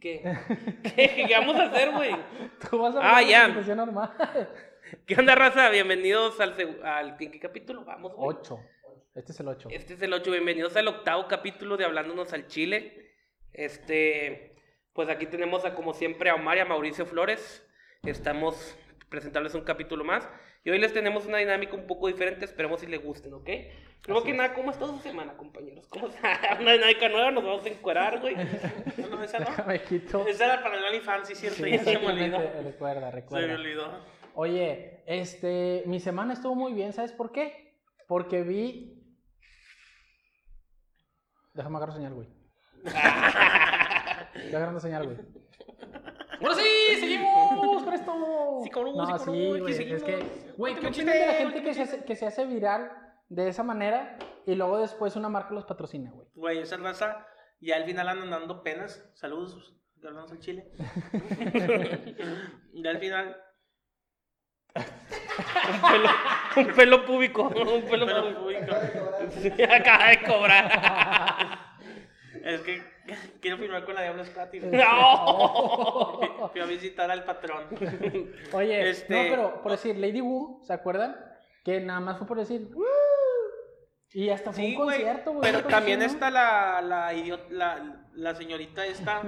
¿Qué? ¿Qué? ¿Qué vamos a hacer, güey? Tú vas a Ah, ya. situación normal. ¿Qué onda, raza? Bienvenidos al, al ¿en qué capítulo vamos, güey? Ocho. Este es el ocho. Este es el 8. Bienvenidos al octavo capítulo de Hablándonos al Chile. Este, pues aquí tenemos a, como siempre, a Omar y a Mauricio Flores. Estamos presentándoles un capítulo más. Y hoy les tenemos una dinámica un poco diferente. Esperemos si les gusten, ¿ok? Así que es. nada, ¿cómo está su semana, compañeros? ¿Cómo está? Una dinámica nueva, nos vamos a encuerar, güey. No, no, esa no. Déjame quito. Esa era para el OnlyFans, sí, cierto. Sí, ya se me olvidó. exactamente, recuerda, Se me recuerda. olvidó. Oye, este, mi semana estuvo muy bien, ¿sabes por qué? Porque vi. Déjame agarrar señal, güey. Estoy agarrando señal, güey. Ahora sí, seguimos con esto. Sí, cabrón, no, sí, güey. Es que, güey, ¿qué opinas de la gente que se, hace, que se hace viral de esa manera y luego después una marca los patrocina, güey? Güey, esa raza ya al final andan dando penas. Saludos, hablamos al Chile. ya al final. Un pelo, un pelo púbico. Un pelo público. acaba de cobrar. es que quiero firmar con la Diablo Scotty. ¡No! Fui a visitar al patrón. Oye, Este- no, pero por decir, Lady Wu, ¿se acuerdan? Que nada más fue por decir, "Woo". Y hasta fue Sí, un concierto, güey. Pero también está la, la, la, la señorita esta,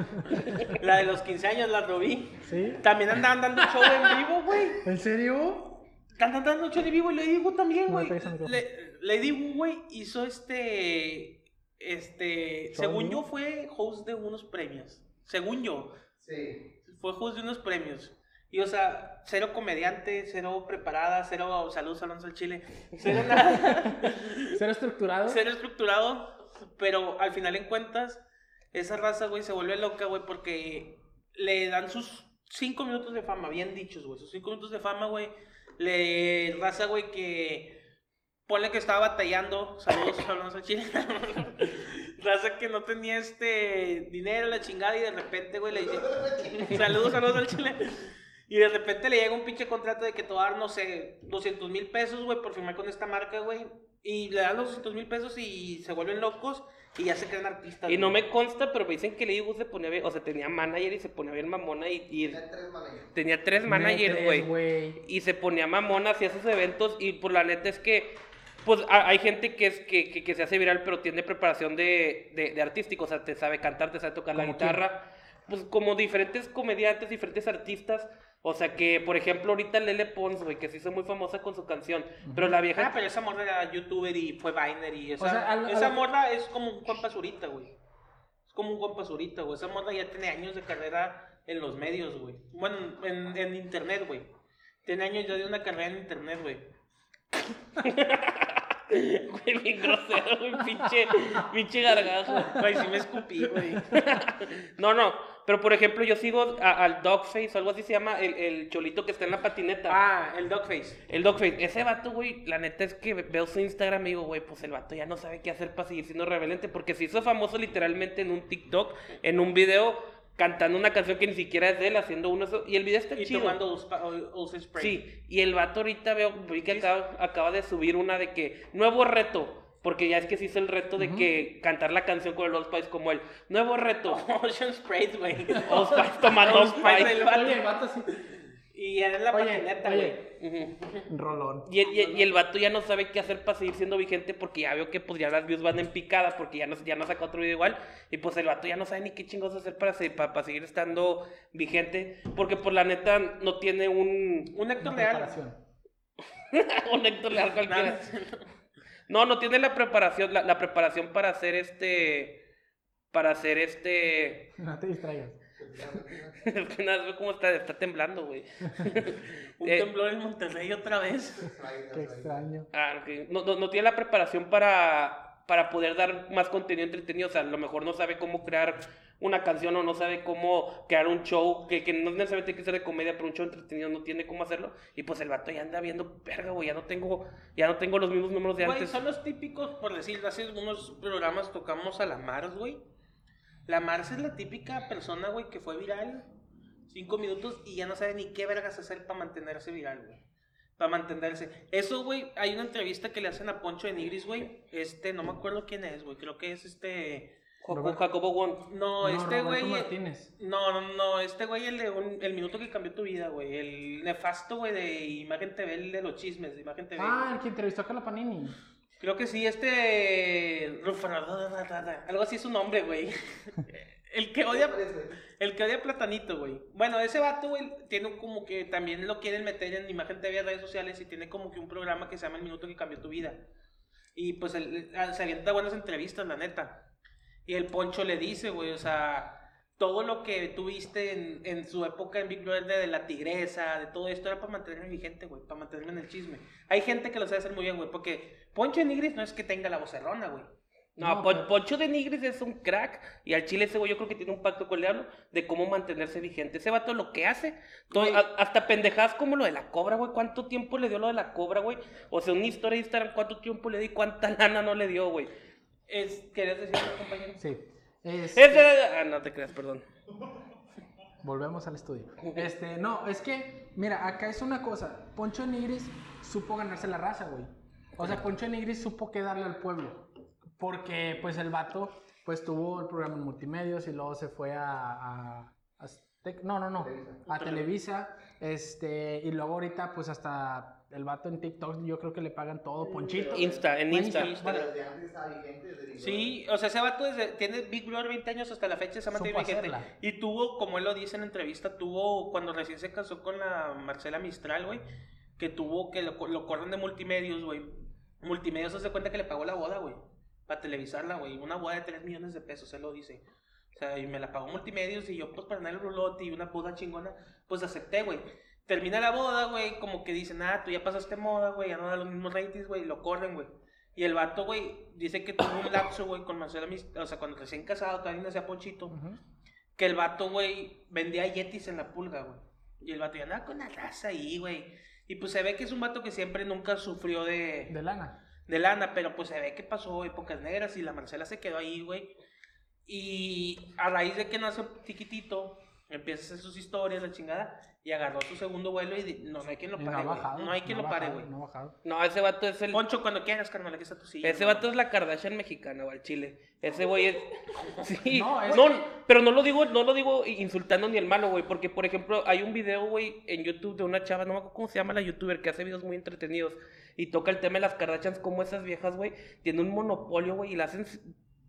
la de los 15 años, la Robí. ¿no? ¿Sí? También andaban dando show en vivo, güey. ¿En serio? Andan dando show en vivo y Lady Wu también, No güey. Le- Lady Wu, güey, hizo este. Este. ¿Show Según yo, fue host de unos premios. Según yo. Sí. Fue host de unos premios. Y, o sea, cero comediante, cero preparada, cero. Saludos, Alonso al Chile. Cero nada. ¿Ser estructurado? ser estructurado, pero al final en cuentas, esa raza, güey, se vuelve loca, güey, porque le dan sus cinco minutos de fama, bien dichos, güey, sus cinco minutos de fama, güey, le raza, güey, que ponle que estaba batallando, saludos, hablamos al chile, raza que no tenía este dinero, la chingada, y de repente, güey, le dice, saludos, saludos al chile. Y de repente le llega un pinche contrato de que te va a dar, no sé, 200 mil pesos, güey, por firmar con esta marca, güey. Y le dan los 200 mil pesos y se vuelven locos y ya se creen artistas. Y no me consta, pero me dicen que Lady Wu se ponía bien, o sea, tenía manager y se ponía bien mamona y, y Tiene tres managers. tenía tres managers, güey. Y se ponía mamona, hacía sus eventos y por la neta es que, pues a- hay gente que, es, que, que, que se hace viral, pero tiene preparación de, de, de artístico, o sea, te sabe cantar, te sabe tocar la ¿Como guitarra. Pues como diferentes comediantes, diferentes artistas. O sea que, por ejemplo, ahorita Lele Pons, güey, que se hizo muy famosa con su canción. Pero la vieja Ah, pero esa morra era youtuber y fue Viner y esa, O sea, al- esa al- morra es como un compa Zurita, güey. Es como un compa Zurita, güey. Esa morra ya tiene años de carrera en los medios, güey. Bueno, en, en internet, güey. Tiene años ya de una carrera en internet, güey. Güey, bien grosero, güey, pinche, pinche gargajo. Güey, sí me escupí, güey. No, no, pero por ejemplo, yo sigo a- al Dogface, o algo así se llama, el, el cholito que está en la patineta. Ah, el Dogface. El Dogface, ese vato, güey, la neta es que veo su Instagram y digo, güey, pues el vato ya no sabe qué hacer para seguir siendo rebelente, porque se hizo famoso literalmente en un TikTok, en un video, cantando una canción que ni siquiera es de él, haciendo uno, eso- y el video está Y chido. tomando Spray. Sí, y el vato ahorita veo, vi que acaba, acaba de subir una de que, nuevo reto, porque ya es que se hizo el reto de que cantar la canción con el Old Spice como el nuevo reto. Ocean Spray, güey. Old Spice tomando Old Spice, el vato. El vato sí. Y era en la Oye, patineta, güey. Rolón. Y el, y, el- y el vato ya no sabe qué hacer para seguir siendo vigente porque ya veo que pues ya las views van en picada porque ya no, ya no saca otro video igual y pues el vato ya no sabe ni qué chingos hacer para, se- para, para seguir estando vigente porque por la neta no tiene un, Un Héctor Leal. un Héctor Leal cualquiera. No, no tiene la preparación, la, la preparación para hacer este, para hacer este, No te distraigas. Es que nada, ve cómo está, está temblando, güey. Un Eh, temblor en Monterrey otra vez. Qué extraño. Ah, no, no, no tiene la preparación para, para poder dar más contenido entretenido. O sea, a lo mejor no sabe cómo crear una canción o no sabe cómo crear un show, que, que no necesariamente tiene que ser de comedia, pero un show entretenido no tiene cómo hacerlo. Y pues el vato ya anda viendo, verga, güey, ya no tengo, ya no tengo los mismos números de Güey, antes. son los típicos, por decir, hace algunos programas tocamos a la Mars, güey. La Mars es la típica persona, güey, que fue viral. Cinco minutos y ya no sabe ni qué vergas hacer para mantenerse viral, güey. Para mantenerse. Eso, güey, hay una entrevista que le hacen a Poncho de Nigris, güey. Este, no me acuerdo quién es, güey. Creo que es este. Jacobo, Jacobo Wong. No, este Roberto güey. Martínez. No, no, no, este güey, el de un- el minuto que cambió tu vida, güey. El nefasto, güey, de Imagen TV, el de los chismes, de Imagen TV. Ah, el que entrevistó a Carla Panini. Creo que sí, este. Algo así es su nombre, güey. El que odia. El que odia Platanito, güey. Bueno, ese vato, güey, tiene como que también lo quieren meter en Imagen TV, redes sociales, y tiene como que un programa que se llama El Minuto que Cambió Tu Vida. Y pues él, él- se avienta buenas entrevistas, la neta. Y el Poncho le dice, güey, o sea, todo lo que tuviste en, en su época en Big Brother de, la tigresa, de todo esto, era para mantenerme vigente, güey, para mantenerme en el chisme. Hay gente que lo sabe hacer muy bien, güey, porque Poncho de Nigris no es que tenga la vocerrona, güey. No, No, pero- Poncho de Nigris es un crack y al chile ese güey yo creo que tiene un pacto con el diablo de cómo mantenerse vigente. Ese vato lo que hace, todo- a- hasta pendejadas como lo de la cobra, güey. ¿Cuánto tiempo le dio lo de la cobra, güey? O sea, una historia de Instagram, ¿cuánto tiempo le dio y cuánta lana no le dio, güey? Es, ¿Querías decir algo, compañero? Sí. Este, Ese... Ah, no te creas, perdón. Volvemos al estudio. Este, no, es que, mira, acá es una cosa. Poncho de Nigris supo ganarse la raza, güey. O sea, Poncho de Nigris supo qué darle al pueblo. Porque, pues, el vato, pues, tuvo el programa en multimedios y luego se fue a... a- a Aztec- no, no, no. A Televisa. Este, y luego ahorita, pues, hasta el vato en TikTok, yo creo que le pagan todo, Ponchito. Insta, en Insta. Insta. Pero desde antes estaba vigente, desde Big Sí, o sea, ese vato desde- tiene Big Brother 20 años hasta la fecha, se ha mantenido vigente. Y tuvo, como él lo dice en entrevista, tuvo, cuando recién se casó con la Marcela Mistral, güey, que tuvo que lo, lo corren de multimedios, güey. Multimedios se hace cuenta que le pagó la boda, güey, para televisarla, güey. Una boda de 3 millones de pesos, él lo dice. O sea, y me la pagó multimedios y yo, pues, para ganar el rulote y una boda chingona, pues acepté, güey. Termina la boda, güey, como que dicen, ah, tú ya pasaste moda, güey, ya no da los mismos ratings, güey, y lo corren, güey. Y el vato, güey, dice que tuvo un lapso, güey, con Marcela Mistral, o sea, cuando recién casado, todavía no hacía Ponchito, que el vato, güey, vendía yetis en la pulga, güey. Y el vato ya andaba con la raza ahí, güey. Y pues se ve que es un vato que siempre nunca sufrió de, De lana. de lana, pero pues se ve que pasó épocas negras y la Marcela se quedó ahí, güey. Y a raíz de que nace chiquitito, empieza a hacer sus historias, la chingada, y agarró su segundo vuelo y di- no, no hay quien lo Y no pare, ha güey. bajado. No hay quien no lo ha pare, bajado, güey. No ha bajado. No, ese vato es el... Poncho, cuando quieras, carnal, aquí está tu silla. Ese vato es la Kardashian mexicana, güey, al chile. Ese güey es. Sí. No, No, es pero no lo digo, no lo digo insultando ni el malo, güey. Porque, por ejemplo, hay un video, güey, en YouTube de una chava, no me acuerdo cómo se llama la youtuber, que hace videos muy entretenidos. Y toca el tema de las Kardashians, como esas viejas, güey, tienen un monopolio, güey, y la hacen.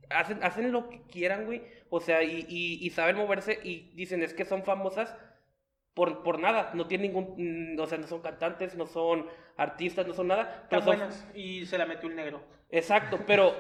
Hacen, hacen lo que quieran, güey. O sea, y, y, y saben moverse y dicen es que son famosas por, por nada. No tienen ningún. mm, O sea, no son cantantes, no son artistas, no son nada. Pero son, buenas. Y se la metió el negro. Exacto, pero,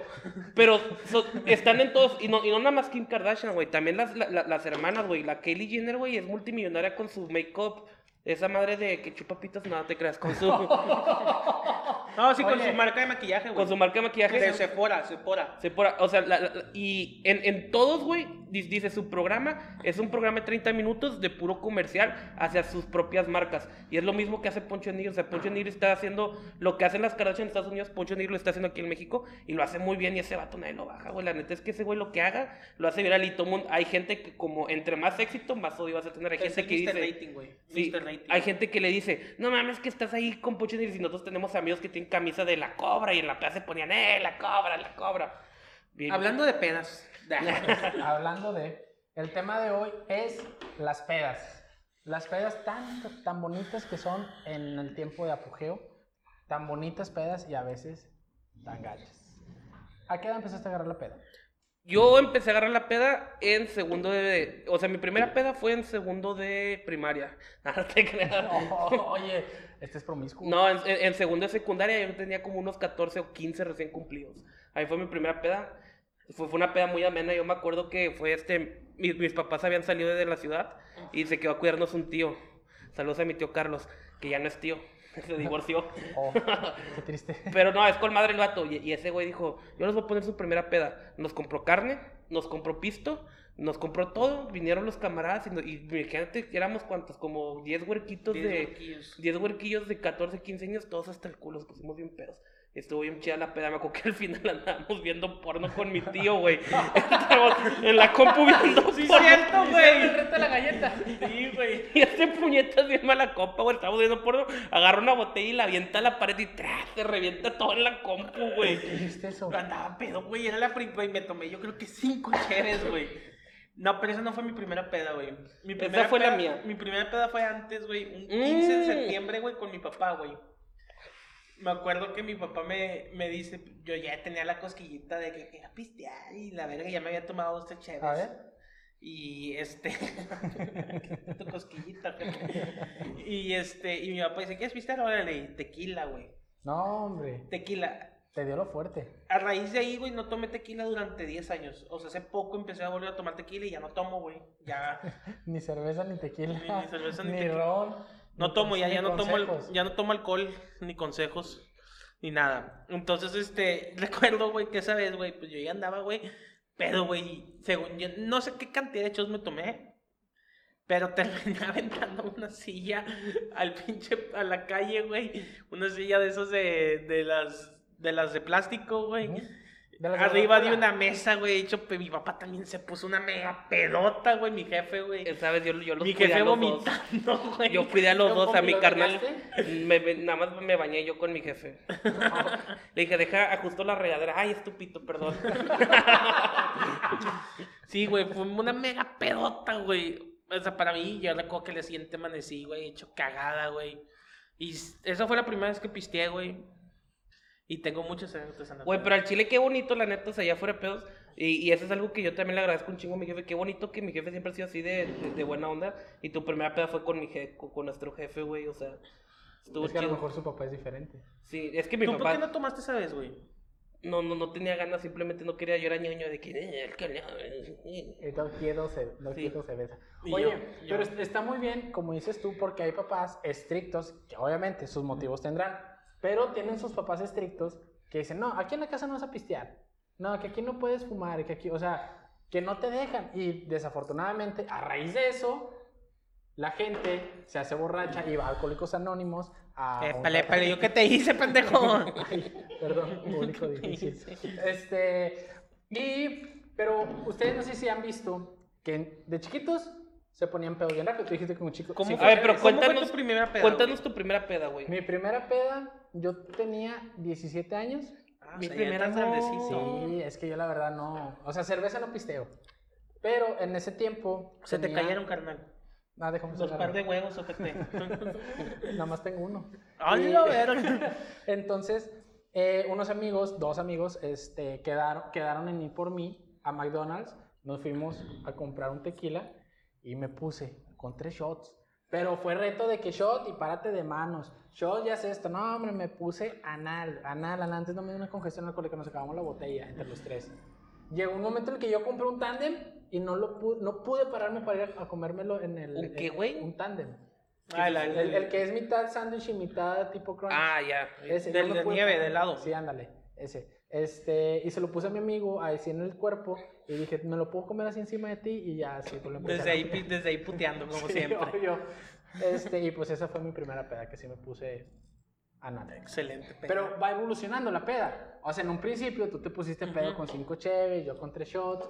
pero so- están en todos, y no, y no nada más Kim Kardashian, güey, también las, la- la- las hermanas, güey, la Kylie Jenner, güey, es multimillonaria con su make-up, esa madre de que chupa pitos, nada te creas, con su, No, sí, con Oye. su marca de maquillaje, güey. con su marca de maquillaje. De Sephora, Sephora. Sephora, o sea, la- la- y en, en todos, güey, di- dice su programa, es un programa de 30 minutos de puro comercial hacia sus propias marcas. Y es lo mismo que hace Poncho Nigri, o sea, Poncho Nigri está haciendo lo que hacen las Kardashian en Estados Unidos, Poncho Nigri lo está haciendo aquí en México y lo hace muy bien y ese vato nadie lo baja, güey. La neta es que ese güey lo que haga, lo hace viral y todo mundo, hay gente que como entre más éxito, más odio vas a tener. Hay gente que Mr. dice... Rating, güey. Sí, Mr. Rating. hay gente que le dice, no mames que estás ahí con Poncho Nigris y nosotros tenemos amigos que tienen camisa de la cobra y en la plaza se ponían, eh, la cobra, la cobra. Bien. Hablando de pedas. Hablando de. El tema de hoy es las pedas. Las pedas tan, tan bonitas que son en el tiempo de apogeo. Tan bonitas pedas y a veces tan gachas. ¿A qué edad empezaste a agarrar la peda? Yo empecé a agarrar la peda en segundo de... O sea, mi primera peda fue en segundo de primaria. No te creas. oye, este es promiscuo. No, en, en- segundo de secundaria yo tenía como unos 14 o 15 recién cumplidos. Ahí fue mi primera peda. Fue, fue una peda muy amena. Yo me acuerdo que fue este... Mis, mis papás habían salido de la ciudad y se quedó a cuidarnos un tío. Saludos a mi tío Carlos, que ya no es tío. Se divorció. Oh, qué triste. Pero no, es con madre el vato. Y, y ese güey dijo, yo les voy a poner su primera peda. Nos compró carne, nos compró pisto, nos compró todo. Vinieron los camaradas y, no- y imagínate que éramos cuantos, como 10 huerquitos Diez de... huerquillos. 10 huerquillos de 14, 15 años, todos hasta el culo, nos pusimos bien pedos. Estuvo bien chida la peda, me acuerdo que al final andábamos viendo porno con mi tío, güey. Estábamos en la compu viendo Sí, porno. cierto, El güey. reto de la galleta. Sí, güey. Y hace puñetas bien mala copa, güey. Estamos viendo porno, agarra una botella y la avienta a la pared y ¡tras! se revienta todo en la compu, güey. ¿Qué hiciste eso? Andaba pedo, güey. Era la primera, güey. Me tomé yo creo que cinco cheres, güey. No, pero esa no fue mi primera peda, güey. Mi Esa primera fue la mía. Mi primera peda fue antes, güey. Un 15 de Mm. septiembre, güey, con mi papá, güey. Me acuerdo que mi papá me, me dice, yo ya tenía la cosquillita de que quería pistear y la verga ya me había tomado dos tres cheves. A ver. Y este. tu cosquillita, güey. Y este. Y mi papá dice: ¿Quieres pistear? Órale, tequila, güey. No, hombre. Tequila. Te dio lo fuerte. A raíz de ahí, güey, no tomé tequila durante 10 años. O sea, hace poco empecé a volver a tomar tequila y ya no tomo, güey. Ya. Ni cerveza, ni tequila. Ni- ni cerveza, ni ni ron. No ni tomo, ya, ya no tomo, ya no tomo alcohol, ni consejos, ni nada. Entonces, este, recuerdo, güey, que esa vez, güey, pues yo ya andaba, güey, pero, güey, según yo, no sé qué cantidad de chos me tomé, pero terminé aventando una silla al pinche, a la calle, güey, una silla de esos de, de las, de las de plástico, güey. De de Arriba de una mesa, güey, hecho, pe- mi papá también se puso una mega pedota, güey, mi jefe, güey. ¿Sabes? Yo, yo los Mi jefe a los dos. vomitando, güey. Yo cuidé a los dos, a ¿Y mi carnal. me- me- nada más me bañé yo con mi jefe. Le dije, deja, ajusto la regadera. Ay, estúpido, perdón. Sí, güey, fue una mega pedota, güey. O sea, para mí, yo recuerdo que el siguiente amanecí, güey, hecho cagada, güey. Y esa fue la primera vez que pisteé, güey. Y tengo muchas anécdotas en la Güey, pero al chile qué bonito, la neta, o sea, ya fuera de pedos. Y, y eso es algo que yo también le agradezco un chingo a mi jefe. Qué bonito que mi jefe siempre ha sido así de, de, de buena onda. Y tu primera peda fue con mi je- con, con nuestro jefe, güey. O sea, estuvo Es que a lo chido. mejor su papá es diferente. Sí, es que mi ¿Tú por papá qué no tomaste esa vez, güey? no, no, no tenía ganas, simplemente no quería. Yo era ñoño de que. "Eh, el que le- Y no quiero se, no Sí. quiero. Y Oye, yo- pero yo- es- está muy bien, como dices tú, porque hay papás estrictos, que obviamente sus motivos tendrán, pero tienen sus papás estrictos que dicen, no, aquí en la casa no vas a pistear, no, que aquí no puedes fumar, que aquí, o sea, que no te dejan. Y desafortunadamente, a raíz de eso, la gente se hace borracha y va a Alcohólicos Anónimos a... épale, tratamiento. ¿yo qué te hice, pendejo? Ay, perdón, público difícil. Este, y, pero ustedes no sé si han visto que de chiquitos se ponían pedos bien rápido. Tú dijiste que un chico. ¿Cómo sí, A ver, pero ¿Cómo fue cuéntanos, tu primera peda, cuéntanos tu primera peda, güey. Mi primera peda, yo tenía 17 años. Ah, Mi o sea, primera no. Sí, es que yo la verdad no. O sea, cerveza no pisteo. Pero en ese tiempo. Se te tenía- cayeron, carnal. Ah, Dos sacarlo. par de huevos, ojete. Nada más tengo uno. Ay, verga. Entonces, eh, unos amigos, dos amigos, este, quedaron, quedaron en ir por mí a McDonald's. Nos fuimos a comprar un tequila y me puse con tres shots. Pero fue reto de que shot y párate de manos. Shot ya es esto. No, hombre, me puse anal, anal, anal. Antes no me dio una congestión alcohólica, nos acabamos la botella entre los tres. Llegó un momento en el que yo compré un tándem y no, lo pude, no pude pararme para ir a comérmelo en el... ¿Un qué, güey? Un tándem. Ah, la- El, el que es mitad sándwich y mitad tipo crunch. Ah, ya. Ese, Del no de pude nieve, de helado. Sí, ándale, ese. Este, y se lo puse a mi amigo así en el cuerpo y dije, ¿me lo puedo comer así encima de ti? Y ya así, pues lo empecé Desde a ahí, desde ahí puteando, como Sí, siempre. obvio. Este, y pues esa fue mi primera peda que sí me puse anal. Excelente. peda. Pero va evolucionando la peda. O sea, en un principio tú te pusiste pedo Ujú. con cinco cheves, yo con tres shots.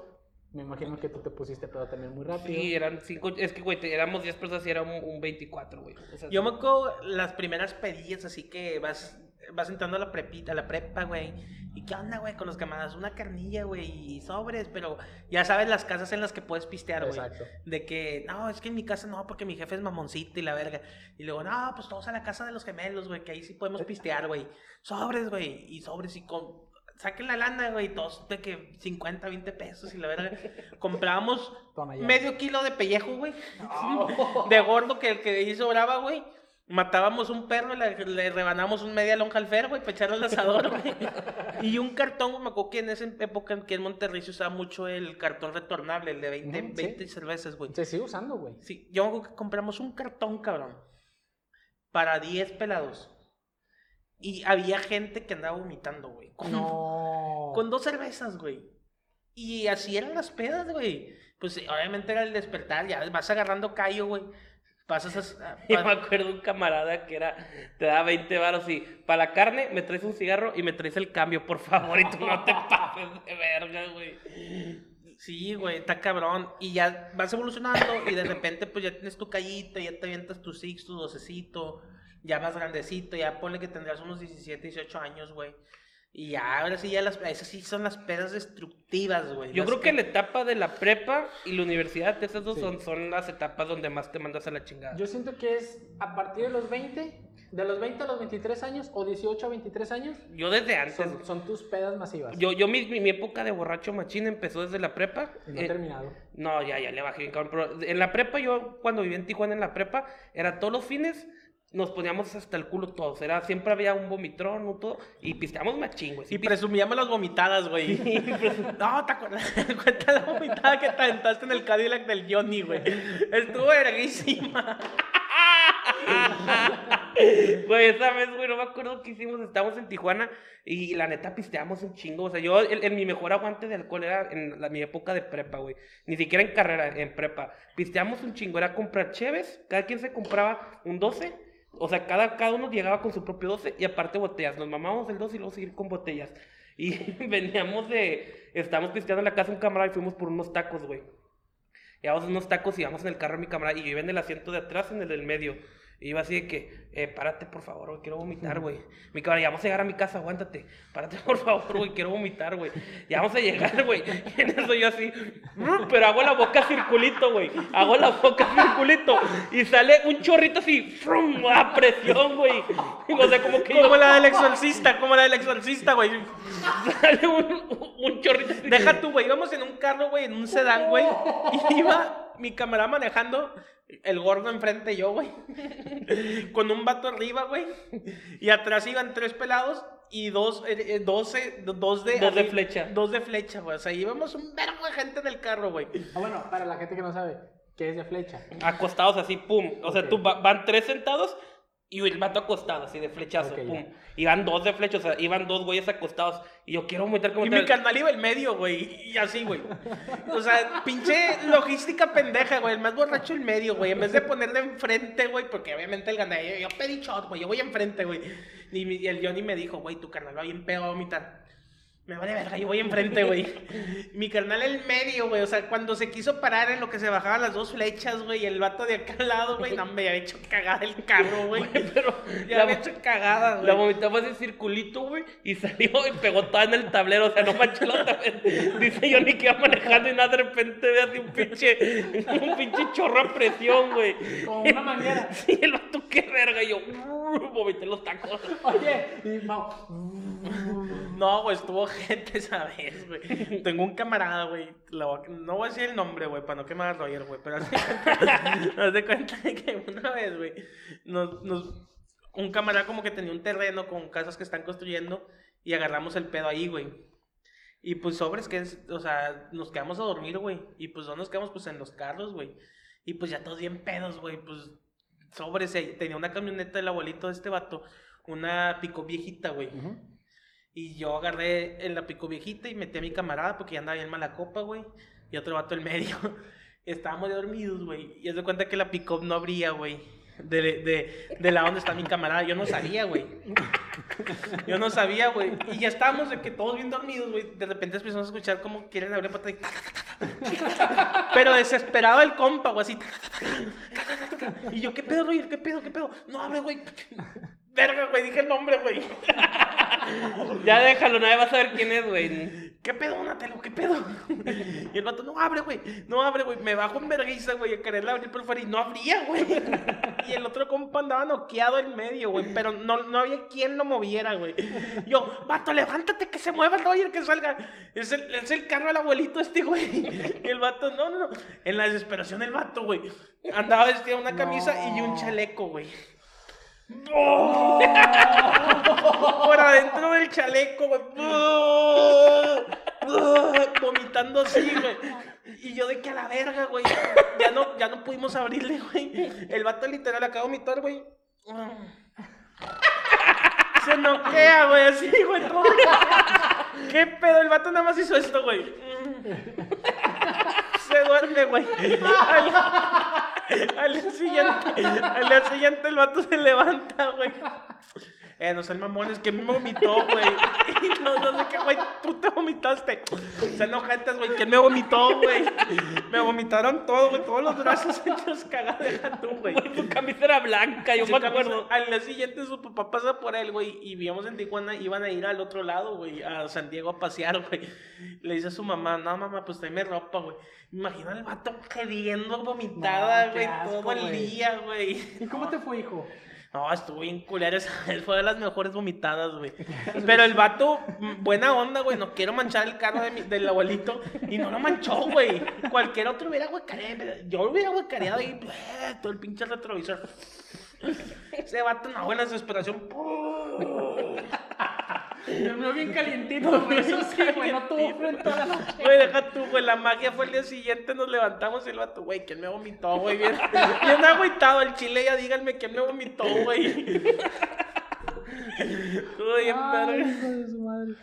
Me imagino que tú te pusiste pedo también muy rápido. Sí, eran cinco. Es que, güey, éramos 10 personas y era un, un 24, güey. O sea, Yo me acuerdo las primeras pedillas, así que vas, vas entrando a la prepita, a la prepa, güey. ¿Y qué onda, güey? Con los camaradas, una carnilla, güey, y sobres, pero ya sabes las casas en las que puedes pistear, güey. Exacto. De que, no, es que en mi casa no, porque mi jefe es mamoncito y la verga. Y luego, no, pues todos a la casa de los gemelos, güey, que ahí sí podemos pistear, güey. Sobres, güey, y sobres, y con. Saquen la lana, güey, todos de que 50, 20 pesos y la verga. Comprábamos medio kilo de pellejo, güey. De gordo que el que ahí sobraba, güey. Matábamos un perro, le, le rebanamos un media lonja al fer, güey, para echarle al asador, güey. Y un cartón, me acuerdo que en esa época aquí en Monterrey se usaba mucho el cartón retornable, el de 20, Ujú, sí. 20 cervezas, güey. Se sigue usando, güey. Sí, yo me acuerdo que compramos un cartón, cabrón, para 10 pelados. Y había gente que andaba vomitando, güey. Con, No. con dos cervezas, güey. Y así eran las pedas, güey. Pues obviamente era el despertar, ya vas agarrando callo, güey. Pasas a... Y me acuerdo un camarada que era, te da 20 varos y para la carne me traes un cigarro y me traes el cambio, por favor, y tú no te pases de verga, güey. Sí, güey, está cabrón. Y ya vas evolucionando y de repente pues ya tienes tu callita, ya te avientas tu six, tu docecito, ya más grandecito, ya ponle que tendrás unos 17, 18 años, güey. Y ya, ahora sí, ya las, esas sí son las pedas destructivas, güey. Yo creo que la etapa de la prepa y la universidad, esas dos Sí. son, son las etapas donde más te mandas a la chingada. Yo siento que es a partir de los 20, de los 20 a los 23 años o 18 a 23 años, Yo desde antes. son, son tus pedas masivas. Yo, yo mi, mi, mi época de borracho machín empezó desde la prepa. Y no he Eh, terminado. No, ya, ya le bajé bien, cabrón. Pero en la prepa, yo cuando vivía en Tijuana en la prepa, era todos los fines, nos poníamos hasta el culo todos. Era, siempre había un vomitrón o todo, y pisteamos machín, güey. Sí, Y presumíamos las vomitadas, güey. no, ¿te acuerdas? Cuenta la vomitada que te aventaste en el Cadillac del Johnny, güey. Estuvo verguísima. Güey, esa vez, güey, no me acuerdo qué hicimos. Estábamos en Tijuana y la neta pisteamos un chingo. O sea, yo, en, en mi mejor aguante de alcohol era en la- mi época de prepa, güey. Ni siquiera en carrera, en prepa. Pisteamos un chingo. Era comprar cheves. Cada quien se compraba un 12. O sea, cada, cada uno llegaba con su propio 12 y aparte botellas. Nos mamábamos el 12 y luego seguir con botellas. Y veníamos de. Estábamos pisteando en la casa de un camarada y fuimos por unos tacos, güey. Llevamos unos tacos y íbamos en el carro de mi camarada y yo iba en el asiento de atrás, en el del medio. Y iba así de que, eh, párate por favor, güey, quiero vomitar, güey. Mi camarada, ya vamos a llegar a mi casa, aguántate. Párate por favor, güey, quiero vomitar, güey. Ya vamos a llegar, güey. Y en eso yo así, "Mm", pero hago la boca circulito, güey. Hago la boca circulito. Y sale un chorrito así, ¡frum! a presión, güey. O sea, como que yo- Como la del exorcista, como la del exorcista, güey. sale un, un chorrito así. Deja tú, güey. Íbamos en un carro, güey, en un sedán, güey. Y iba mi camarada manejando, el gordo enfrente yo, güey. Con un vato arriba, güey. Y atrás iban tres pelados y dos, eh, eh, doce, do- dos de... Dos de flecha. Dos de flecha, güey. O sea, íbamos un vergo de gente en el carro, güey. Ah, bueno, para la gente que no sabe, ¿qué es de flecha? acostados así, pum. O sea, tú va- van tres sentados y el vato acostado, así de flechazo, Ok, pum. van dos de flecha, o sea, iban dos güeyes acostados. Y yo quiero vomitar como Y mi carnal iba en medio, güey. Y así, güey. O sea, pinche logística pendeja, güey. El más borracho en medio, güey. En vez de ponerle enfrente, güey. Porque obviamente el gana. Yo, pedí shot, güey. Yo voy enfrente, güey. Y, el Johnny me dijo, güey, tu carnal va bien pedo a vomitar. Me vale verga, yo voy enfrente, güey. Mi carnal en medio, güey. O sea, cuando se quiso parar en lo que se bajaban las dos flechas, güey. Y el vato de acá al lado, güey. No, me había hecho cagada el carro, güey. Pero Ya la, había hecho cagada, la güey. vomitaba ese circulito, güey, y salió y pegó toda en el tablero. O sea, no manches la otra vez. Dice yo ni que iba manejando y nada, de repente ve así un pinche, un pinche chorro a presión, güey. Como una manguera. Sí, el vato, qué verga. Y yo, vomité los tacos. Oye, y Mau, No, güey, estuvo gente esa vez, güey. Tengo un camarada, güey. No voy a decir el nombre, güey, para no quemar a Roger, güey. Pero haz de cuenta, de que una vez, güey, nos, nos- un camarada como que tenía un terreno con casas que están construyendo y agarramos el pedo ahí, güey. Y pues sobres que o sea, nos quedamos a dormir, güey. Y pues no nos quedamos pues en los carros, güey. Y pues ya todos bien pedos, güey. Pues sobres, eh, tenía una camioneta del abuelito de este vato, una pico viejita, güey. Y yo agarré en la pico viejita y metí a mi camarada porque ya andaba bien mala copa, güey. Y otro vato en medio. Estábamos dormidos, güey. Y es de cuenta que la pick no abría, güey. De, de, de la donde está mi camarada. Yo no sabía, güey. Yo no sabía, güey. Y ya estábamos de que todos bien dormidos, güey. De repente empezamos a escuchar cómo quieren abrir la y... Pero desesperado el compa, güey, así. Y yo, ¿qué pedo, Roger? ¿Qué pedo? ¿Qué pedo? No abre, güey. Verga, güey, dije el nombre, güey. Ya déjalo, nadie va a saber quién es, güey. ¿Qué pedo, Donatello? ¿Qué pedo? Y el vato, no abre, güey. No abre, güey. Me bajo en vergüenza, güey, a quererle abrir por fuera y no abría, güey. Y el otro compa andaba noqueado en medio, güey. Pero no, no había quien lo moviera, güey. Yo, vato, levántate, que se mueva el Roger, que salga. Es el, es el carro del abuelito este, güey. Y el vato, no, no, no. En la desesperación, el vato, güey. Andaba vestido una camisa y un chaleco, güey. Por adentro del chaleco, güey. Vomitando así, güey. Y yo de que a la verga, güey. Ya no, ya no pudimos abrirle, güey. El vato literal acaba de vomitar, güey. Se noquea, güey, así, güey. ¿Qué pedo? El vato nada más hizo esto, güey. Se duerme, güey. Al, día siguiente, al día siguiente el vato se levanta, güey. Eh, no sean mamones, que me vomitó, güey. Y no, no sé qué, güey, tú te vomitaste. Se enojantes, güey, ¿quién me vomitó, güey? Me vomitaron todo, güey, todos los brazos hechos cagados, deja tú, güey. Su camisa era blanca, yo Sí, me camisa- acuerdo. Al día siguiente su papá pasa por él, güey, y víamos en Tijuana, iban a ir al otro lado, güey, a San Diego a pasear, güey. Le dice a su mamá, no, mamá, pues tráeme ropa, güey. Imagina al vato queriendo vomitada, No, güey, asco, todo el día, güey. ¿Y cómo te fue, hijo? No, estuvo bien culera esa vez, fue de las mejores vomitadas, güey. Pero el vato, mm, buena onda, güey, no quiero manchar el carro de mi- del abuelito. Y no lo manchó, güey. Cualquier otro hubiera huecareado, yo lo hubiera huecareado y eh, todo el pinche retrovisor. Ese vato, una buena desesperación. Durmió bien calientito, güey. Eso sí, güey. No tuvo frío en toda la noche. Güey, deja tú, güey, la magia fue el día siguiente, nos levantamos y el vato, güey, ¿quién me vomitó, güey? Bien, bien agüitado el chile, ya díganme quién me vomitó, güey. Estuvo bien Ay, verga. hijo de su madre.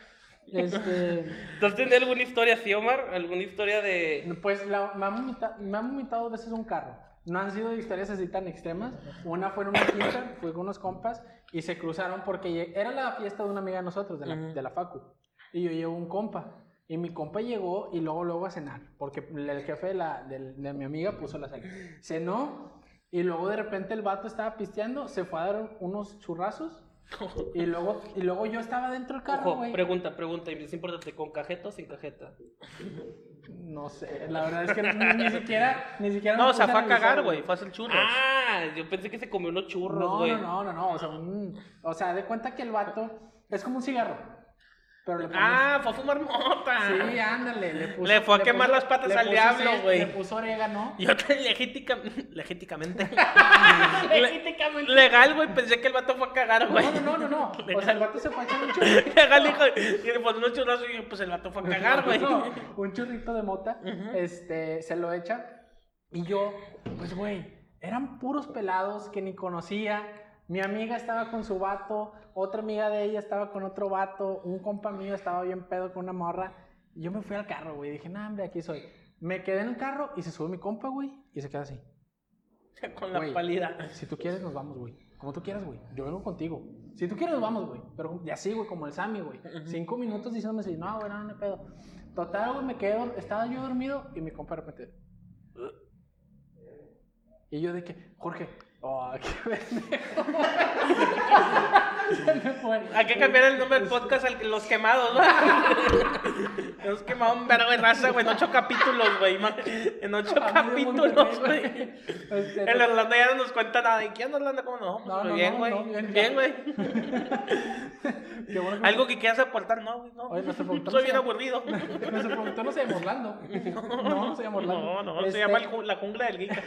Este. ¿Tú has tenido alguna historia así, Omar? ¿Alguna historia de...? Pues la- me, han vomita- me han vomitado dos veces un carro. No han sido historias así tan extremas. Una fue en una quinta, fui con unos compas y se cruzaron porque era la fiesta de una amiga de nosotros, de la, Ujú. de la Facu. Y yo llevo un compa. Y mi compa llegó y luego, luego a cenar. Porque el jefe de, la, del- de mi amiga puso la cena. Cenó y luego de repente el vato estaba pisteando, se fue a dar unos churrazos. Y luego, y luego yo estaba dentro del carro, güey. pregunta, pregunta, y es importante, ¿con cajeta o sin cajeta? No sé, la verdad es que ni, ni siquiera, ni siquiera No, me o sea, fue a cagar, güey, fue a hacer churros. Ah, yo pensé que se comió unos churros, No, güey. no, no, no, no, o sea, un- o sea, de cuenta que el vato es como un cigarro, pero le pones... Ah, fue a fumar mota. sí, ándale, le puso... Le fue a quemar las patas al puso diablo, güey. Le puso orégano. Yo legítica, legítimamente. Legítimamente. Legal, güey, pensé que el vato fue a cagar, güey. No, no, no, no, no, o sea, el vato se fue a echar un churrito, Legal, hijo. Y le pone unos churros y yo, pues el vato fue a cagar, güey. no, un churrito de mota, este, se lo echa, y yo, pues, güey, eran puros pelados que ni conocía, mi amiga estaba con su vato, otra amiga de ella estaba con otro vato, un compa mío estaba bien pedo con una morra. Yo me fui al carro, güey. Dije, nah, hombre, aquí soy. Me quedé en el carro y se sube mi compa, güey. Y se queda así. Con la Güey. pálida. Si tú quieres, nos vamos, güey. Como tú quieras, güey. Yo vengo contigo. Si tú quieres, nos vamos, güey. Pero ya así, güey, como el Sammy, güey. Cinco minutos diciéndome así, no, güey, no, no pedo. Total, güey, me quedé, dor- estaba yo dormido y mi compa de repente. Y yo de que, Jorge, oh, qué pendejo. Hay que cambiar el nombre del podcast al Los Quemados, ¿no? Hemos quemado un de raza, güey, en ocho capítulos, güey. En ocho capítulos, güey. Este, En Orlando ya no nos cuenta nada. ¿Y quién Orlando? ¿Cómo no? No, no, bien, güey. no, bien, güey. bueno que- ¿Algo que quieras aportar? No, güey, no. Oye, Soy bien aburrido. Nuestro productor no se llama Orlando. No, no se llama Orlando. No, no, se Este, llama ju- la jungla del geek.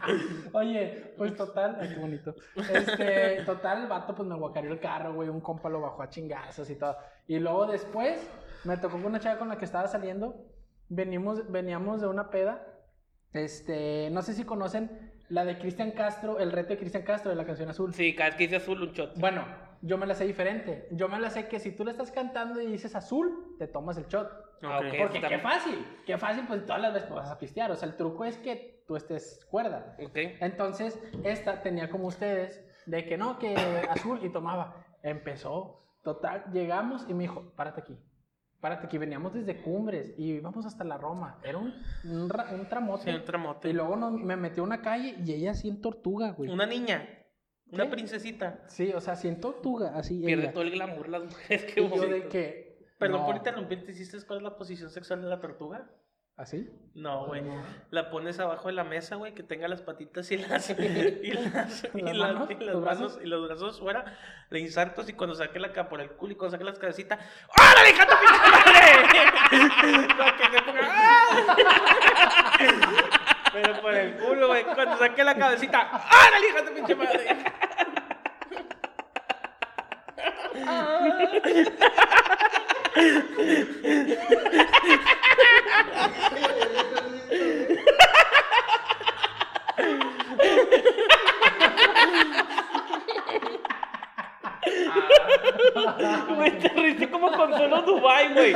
Oye, pues total, ay, qué bonito. Este, total, el vato pues me guacareó el carro, güey, un compa lo bajó a chingazos y todo. Y luego después me tocó con una chava con la que estaba saliendo, venimos, veníamos de una peda, este, no sé si conocen la de Cristian Castro, el reto de Cristian Castro de la canción azul. Sí, cada vez que dice azul, un shot. Bueno, yo me la sé diferente. Yo me la sé que si tú le estás cantando y dices azul, te tomas el shot. Ah. Porque qué fácil, qué fácil, pues todas las veces vas a pistear. O sea, el truco es que tú estés cuerda. Ok. Entonces, esta tenía como ustedes, de que no, que azul y tomaba. Empezó, total, llegamos y me dijo, párate aquí, párate aquí. Veníamos desde Cumbres y íbamos hasta la Roma. Era un, un, un tramote. Sí, un tramote. Y luego nos- me metió a una calle y ella así en tortuga, güey. Una niña. Una princesita. Sí, o sea, así en tortuga, así. Pierde ella. todo el glamour las mujeres que Y yo de que... Perdón no. por interrumpirte, ¿hiciste cuál es la posición sexual de la tortuga? ¿Así? No, güey. La pones abajo de la mesa, güey, que tenga las patitas y las y las y ¿Las las, manos? y las ¿Los brazos? y los brazos fuera, le insertos y cuando saque la por el culo y cuando saque las cabecitas, ¡Órale, hija de tu pinche madre! Para que se ponga, ¡ah! Pero por el culo, güey, cuando saque la cabecita, ¡Órale, hija de tu pinche madre! Güey, te reíste como con solo Dubai, güey.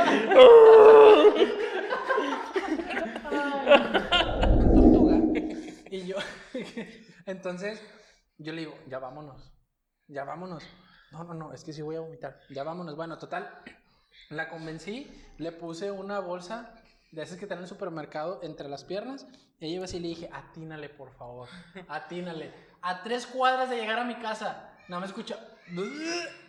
Tortuga. Y yo, entonces, yo le digo, ya vámonos, ya vámonos. No, no, no, es que sí voy a vomitar. Ya vámonos. Bueno, total, la convencí, le puse una bolsa de esas que están en el supermercado entre las piernas. Y ella iba así y le dije, atínale, por favor, atínale. A tres cuadras de llegar a mi casa, no me escucha.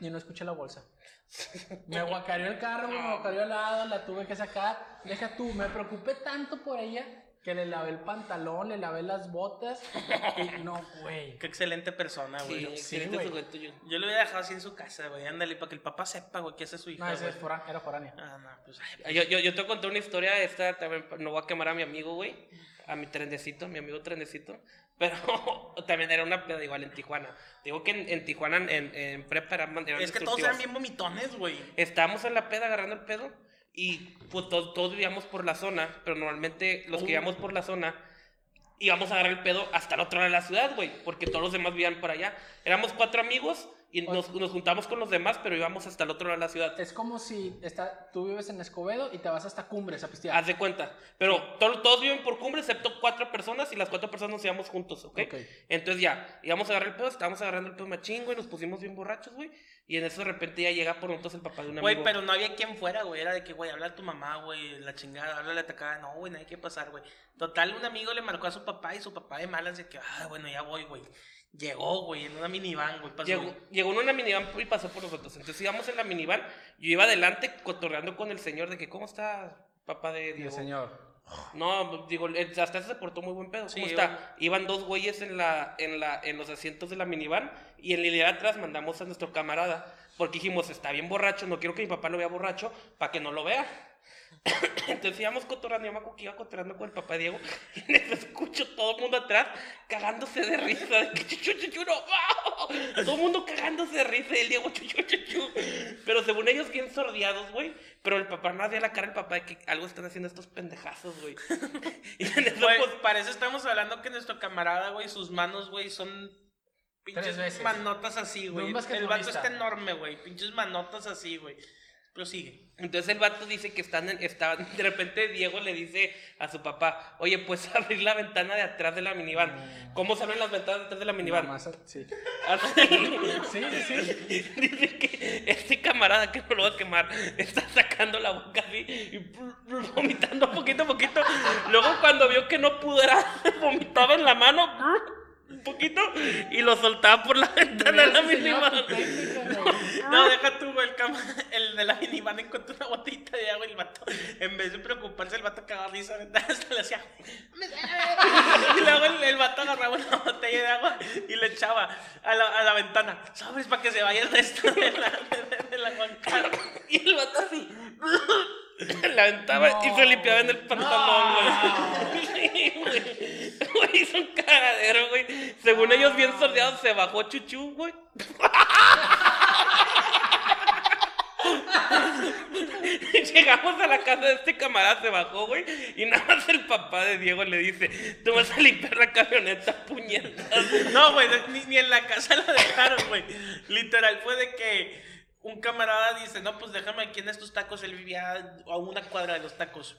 Y no escuché la bolsa. Me aguacareó el carro, me aguacareó al lado, la tuve que sacar. Deja tú, me preocupé tanto por ella que le lavé el pantalón, le lavé las botas. Y no, güey. Qué excelente persona, güey. Sí, sí, excelente sujeto, yo- Yo lo hubiera dejado así en su casa, güey. Ándale, para que el papá sepa, güey, que esa es su hija, No, ese es fora- era foránea. Ah, no, pues, ay, Yo, yo, yo te conté una historia, esta también, no voy a quemar a mi amigo, güey, a mi trenecito, mi amigo trenecito, pero también era una peda igual en Tijuana. Digo que en, en Tijuana, en, en prepa, eran, Es que todos eran bien vomitones, güey. Estábamos en la peda agarrando el pedo y pues todos, todos vivíamos por la zona, pero normalmente los que vivíamos por la zona íbamos a agarrar el pedo hasta el otro lado de la ciudad, güey, porque todos los demás vivían por allá. Éramos cuatro amigos y nos, nos juntamos con los demás, pero íbamos hasta el otro lado de la ciudad. Es como si está, tú vives en Escobedo y te vas hasta Cumbres a pistear. Haz de cuenta. Pero to- todos viven por cumbre, excepto cuatro personas, y las cuatro personas nos íbamos juntos, ¿ok? Ok. Entonces ya, íbamos a agarrar el pedo, estábamos agarrando el pedo machín, güey, nos pusimos bien borrachos, güey. Y en eso de repente ya llega por nosotros el papá de un amigo. Güey, pero no había quien fuera, güey. Era de que, güey, habla a tu mamá, güey, la chingada, háblale a tu cara. No, güey, no hay que pasar, güey. Total, un amigo le marcó a su papá y su papá de malas de que, ah, bueno, ya voy, güey. Llegó, güey, en una minivan, güey. pasó, Llegó, güey. llegó en una minivan y pasó por nosotros. Entonces íbamos en la minivan, yo iba adelante cotorreando con el señor de que, ¿cómo está papá de Y el Diego? señor. No, digo, hasta se portó muy buen pedo. ¿Cómo Sí, está? Iban dos güeyes en, la, en, la, en los asientos de la minivan y en hilera atrás mandamos a nuestro camarada porque dijimos, está bien borracho, no quiero que mi papá lo vea borracho para que no lo vea. Entonces íbamos cotorreando, yo me acuerdo que iba cotorreando con el papá Diego y en eso escucho todo el mundo atrás cagándose de risa, de que chuchu, chuchu, no, ¡wow! todo el mundo cagándose de risa y el Diego chuchu, chuchu. Pero según ellos bien sordeados, güey, pero el papá no hacía la cara el papá de que algo están haciendo estos pendejazos, güey. y en eso pues, para eso estamos hablando que nuestro camarada, güey, sus manos, güey, son Tres pinches veces. manotas así, güey. El vato está enorme, güey. Pinches manotas así, güey. Prosigue. Entonces el vato dice que están, en- de repente Diego le dice a su papá, oye, pues abrir la ventana de atrás de la minivan. ¿Cómo se abren las ventanas de atrás de la minivan? Nada más, sí. Así. Sí, sí. Dice que este camarada que no lo va a quemar está sacando la boca así y vomitando poquito a poquito. Luego cuando vio que no pudo era, vomitaba en la mano un poquito y lo soltaba por la ventana de la minivan. No, deja tú. El, cama- el de la minivan encontró una botellita de agua y el vato, en vez de preocuparse, el vato cagaba risa. Hasta le hacía. Y luego el, el vato agarraba una botella de agua y le echaba a la, a la ventana. ¿Sabes? Para que se vaya el resto de la, de, de la guancara. Y el vato así. La aventaba y se limpiaba en el pantalón, güey. Güey. Güey, hizo un cagadero, güey. Según ellos, bien sordeados, se bajó chuchu, güey. Llegamos a la casa de este camarada, se bajó, güey. Y nada más el papá de Diego le dice: Tú vas a limpiar la camioneta, puñetas. No, güey, ni, ni en la casa lo dejaron, güey. Literal, fue de que un camarada dice, no, pues déjame aquí en estos tacos. Él vivía a una cuadra de los tacos.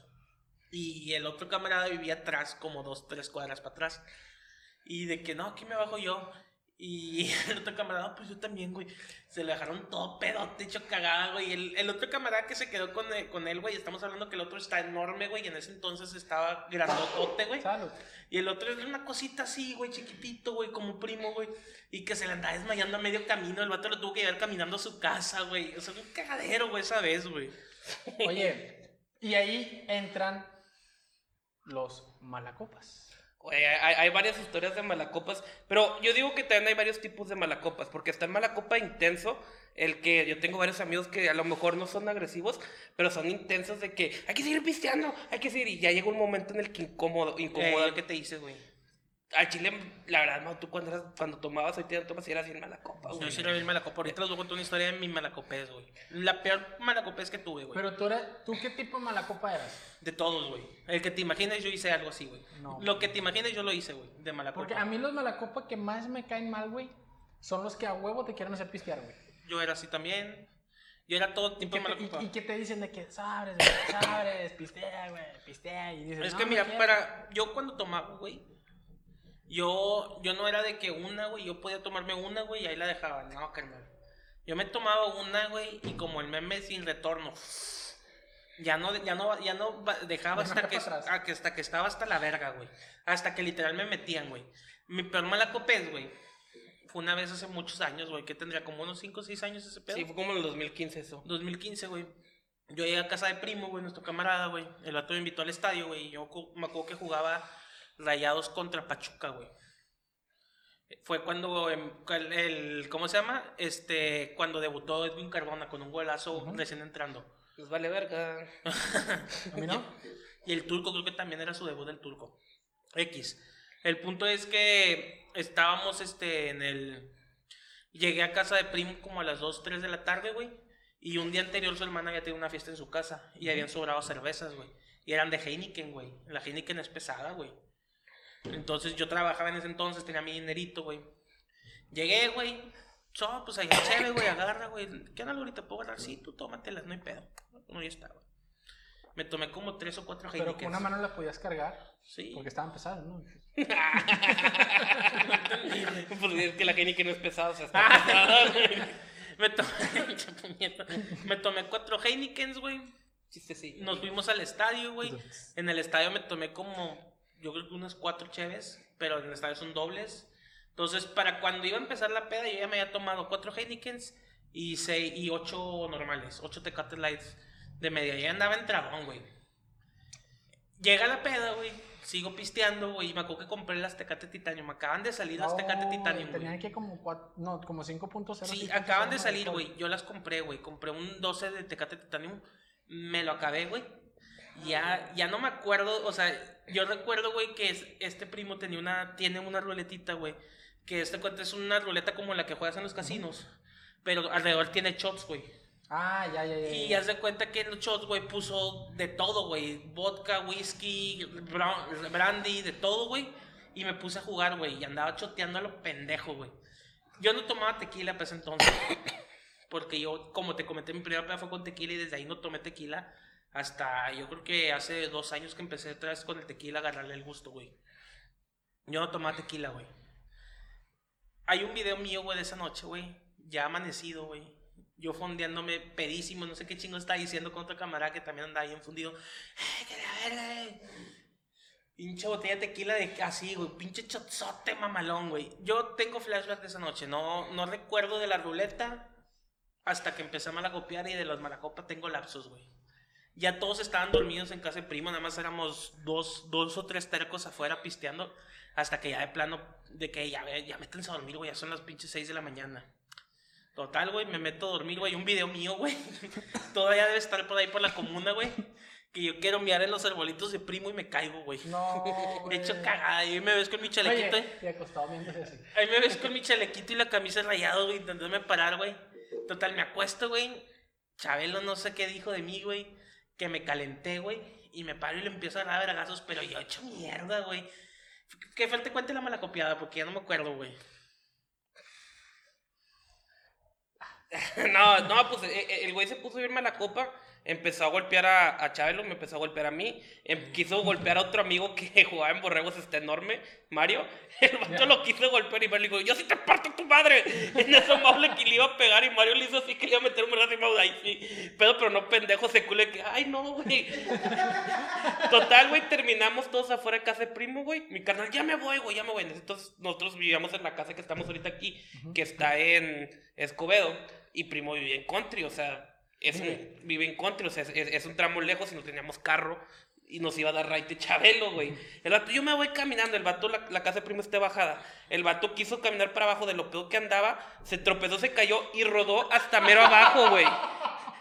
Y el otro camarada vivía atrás, como dos, tres cuadras para atrás. Y de que no, aquí me bajo yo. Y el otro camarada, pues yo también, güey. Se le dejaron todo pedote, hecho cagada, güey. El, el otro camarada que se quedó con, él- con él, güey, estamos hablando que el otro está enorme, güey. Y en ese entonces estaba grandotote, güey. Salud. Y el otro es una cosita así, güey, chiquitito, güey, como primo, güey. Y que se le andaba desmayando a medio camino. El vato lo tuvo que llevar caminando a su casa, güey. O sea, un cagadero, güey, esa vez, güey. Oye, y ahí entran los malacopas. Güey, hay, hay varias historias de malacopas, pero yo digo que también hay varios tipos de malacopas, porque está el malacopa intenso, el que yo tengo varios amigos que a lo mejor no son agresivos, pero son intensos de que hay que seguir pisteando, hay que seguir, y ya llega un momento en el que incómodo, incomoda. Eh, ¿Qué te dices, güey? Al chile, la verdad, no, tú cuando, eras- cuando tomabas, hoy te tomas y eras bien malacopa, güey. Yo sí era bien malacopa. Ahorita les voy a contar una historia de mi malacopés, güey. La peor malacopés que tuve, güey. Pero tú, eras, ¿tú qué tipo de malacopa eras? De todos, güey. El que te imagines, yo hice algo así, güey. No. Lo que te imagines, yo lo hice, güey. De malacopa. Porque a mí los malacopa que más me caen mal, güey, son los que a huevo te quieren hacer pistear, güey. Yo era así también. Yo era todo tipo de malacopa. y, y que te dicen de que sabres, güey, sabres, pistea, güey, pistea. Y dices, Es "No, que no mira, quiero". para. Yo cuando tomaba, güey. Yo, yo no era de que una, güey, yo podía tomarme una, güey, y ahí la dejaba. No, carnal. Yo me tomaba una, güey, y como el meme sin retorno. Ya no, ya no, ya no dejaba hasta que, a que- hasta que estaba hasta la verga, güey. Hasta que literal me metían, güey. Mi peor malacopés, güey. Fue una vez hace muchos años, güey, que tendría como unos 5 o 6 años ese pedo. Sí, fue como en el 2015 eso. 2015, güey. Yo llegué a casa de primo, güey, nuestro camarada, güey. El vato me invitó al estadio, güey. Yo me acuerdo que jugaba Rayados contra Pachuca, güey. Fue cuando em, el, el- ¿cómo se llama? Este, cuando debutó Edwin Cardona con un golazo Ujú. recién entrando. Nos vale verga. A mí no. Y el turco, creo que también era su debut del turco. X. El punto es que estábamos este, en el. Llegué a casa de primo como a las 2, 3 de la tarde, güey. Y un día anterior su hermana había tenido una fiesta en su casa. Y habían sobrado cervezas, güey. Y eran de Heineken, güey. La Heineken es pesada, güey. Entonces yo trabajaba en ese entonces, tenía mi dinerito, güey. Llegué, güey. So, pues allá chévere, güey, agarra, güey. ¿Qué onda, ahorita puedo agarrar? Sí, tú tómatelas, no hay pedo. No, ya está, güey. Me tomé como tres o cuatro Pero con una mano la podías cargar. Sí. Porque estaban pesadas, ¿no? pues es que la que no es pesada, o sea, está Ah. pesada, güey. me, tomé, me tomé cuatro Heinekens, güey. Chiste sí. Nos fuimos al estadio, güey. En el estadio me tomé como, yo creo que unas cuatro cheves, pero en el estadio son dobles. Entonces, para cuando iba a empezar la peda, yo ya me había tomado cuatro Heinekens y, seis, y ocho normales, ocho Tecate Lights de media. Ya andaba en trabón, güey. Llega la peda, güey. Sigo pisteando, güey. Y me acuerdo que compré las Tecate Titanio. Me acaban de salir las Tecate No, Titanio, güey. Tenían que como cuatro, no, como 5.0. Sí, acaban de ¿no? salir, güey. Yo las compré, güey. Compré un 12 de Tecate Titanium. Me lo acabé, güey. Ya, ya no me acuerdo, o sea, yo recuerdo, güey, que es- este primo tenía una, tiene una ruletita, güey. Que este cuenta es una ruleta como la que juegas en los casinos. Pero alrededor tiene shots, güey. Ah, ya, ya, ya. Y haz de cuenta que en los shots, güey, puso de todo, güey. Vodka, whisky, brandy, de todo, güey. Y me puse a jugar, güey. Y andaba choteando a lo pendejo, güey. Yo no tomaba tequila para ese entonces. Porque yo, como te comenté, mi primera peda fue con tequila y desde ahí no tomé tequila. Hasta yo creo que hace dos años que empecé otra vez con el tequila a agarrarle el gusto, güey. Yo no tomaba tequila, güey. Hay un video mío, güey, de esa noche, güey. Ya amanecido, güey. Yo fondeándome pedísimo, no sé qué chingo está diciendo con otro camarada que también andaba ahí enfundido. ¡Eh, que la verga! eh! Pinche botella de tequila de así, güey. Pinche chotzote mamalón, güey. Yo tengo flashback de esa noche. No, no recuerdo de la ruleta hasta que empecé a malacopiar y de los malacopas tengo lapsos, güey. Ya todos estaban dormidos en casa de primo, nada más éramos dos, dos o tres tercos afuera pisteando. Hasta que ya de plano, de que ya, ya métanse a dormir, güey, ya son las pinches 6 de la mañana. Total, güey, me meto a dormir, güey, un video mío, güey. Todavía debe estar por ahí por la comuna, güey. Que yo quiero mirar en los arbolitos de primo y me caigo, güey. No, Me güey. hecho cagada, y ahí me ves con mi chalequito, Oye, acostado así. Ahí me ves con mi chalequito y la camisa rayado, güey, intentándome parar, güey. Total, me acuesto, güey. Chabelo no sé qué dijo de mí, güey. Que me calenté, güey. Y me paro y le empiezo a dar vergazos, pero yo he hecho mierda, güey. Que falta cuente la mala copiada, porque ya no me acuerdo, güey. No, no, pues eh, eh, el güey se puso a irme a la copa, empezó a golpear a, a Chabelo, me empezó a golpear a mí, em- quiso golpear a otro amigo que jugaba en Borregos, está enorme, Mario. El vato lo quiso golpear y Mario le dijo, yo sí te parto tu madre. En eso Mau le, que le iba a pegar y Mario le hizo así que le iba a meter un brazo y Mau, ay, sí. Pero, pero no pendejo, se cule que, ay, no, güey. Total, güey, terminamos todos afuera de casa de primo, güey. Mi carnal, ya me voy, güey, ya me voy. Entonces, nosotros vivíamos en la casa que estamos ahorita aquí, que está en Escobedo, y primo vivía en country, o sea, es un- vive en country, o sea, es, un tramo lejos y no teníamos carro. Y nos iba a dar raite Chabelo, güey. El vato, yo me voy caminando. El vato, la, la casa de primo está bajada. El vato quiso caminar para abajo de lo peor que andaba. Se tropezó, se cayó y rodó hasta mero abajo, güey.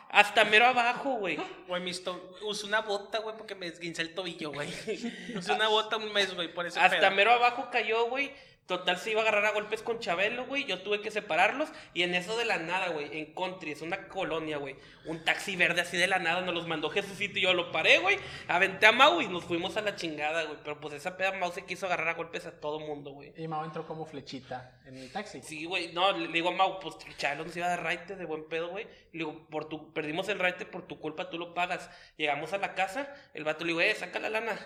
Hasta mero abajo, güey. Güey, mis usé una bota, güey, porque me esguincé el tobillo, güey. Usé una bota un mes, güey, por ese Hasta pedo. mero abajo cayó, güey. Total se iba a agarrar a golpes con Chabelo, güey. Yo tuve que separarlos. Y en eso de la nada, güey. En Country, es una colonia, güey. Un taxi verde así de la nada. Nos los mandó Jesucito y yo lo paré, güey. Aventé a Mau y nos fuimos a la chingada, güey. Pero pues esa peda Mau se quiso agarrar a golpes a todo mundo, güey. Y Mao entró como flechita en el taxi. Sí, güey. No, le le digo a Mau, pues Chabelo nos iba a dar raite de buen pedo, güey. Le digo, por tu, perdimos el raite por tu culpa, tú lo pagas. Llegamos a la casa, el vato le digo, eh, saca la lana.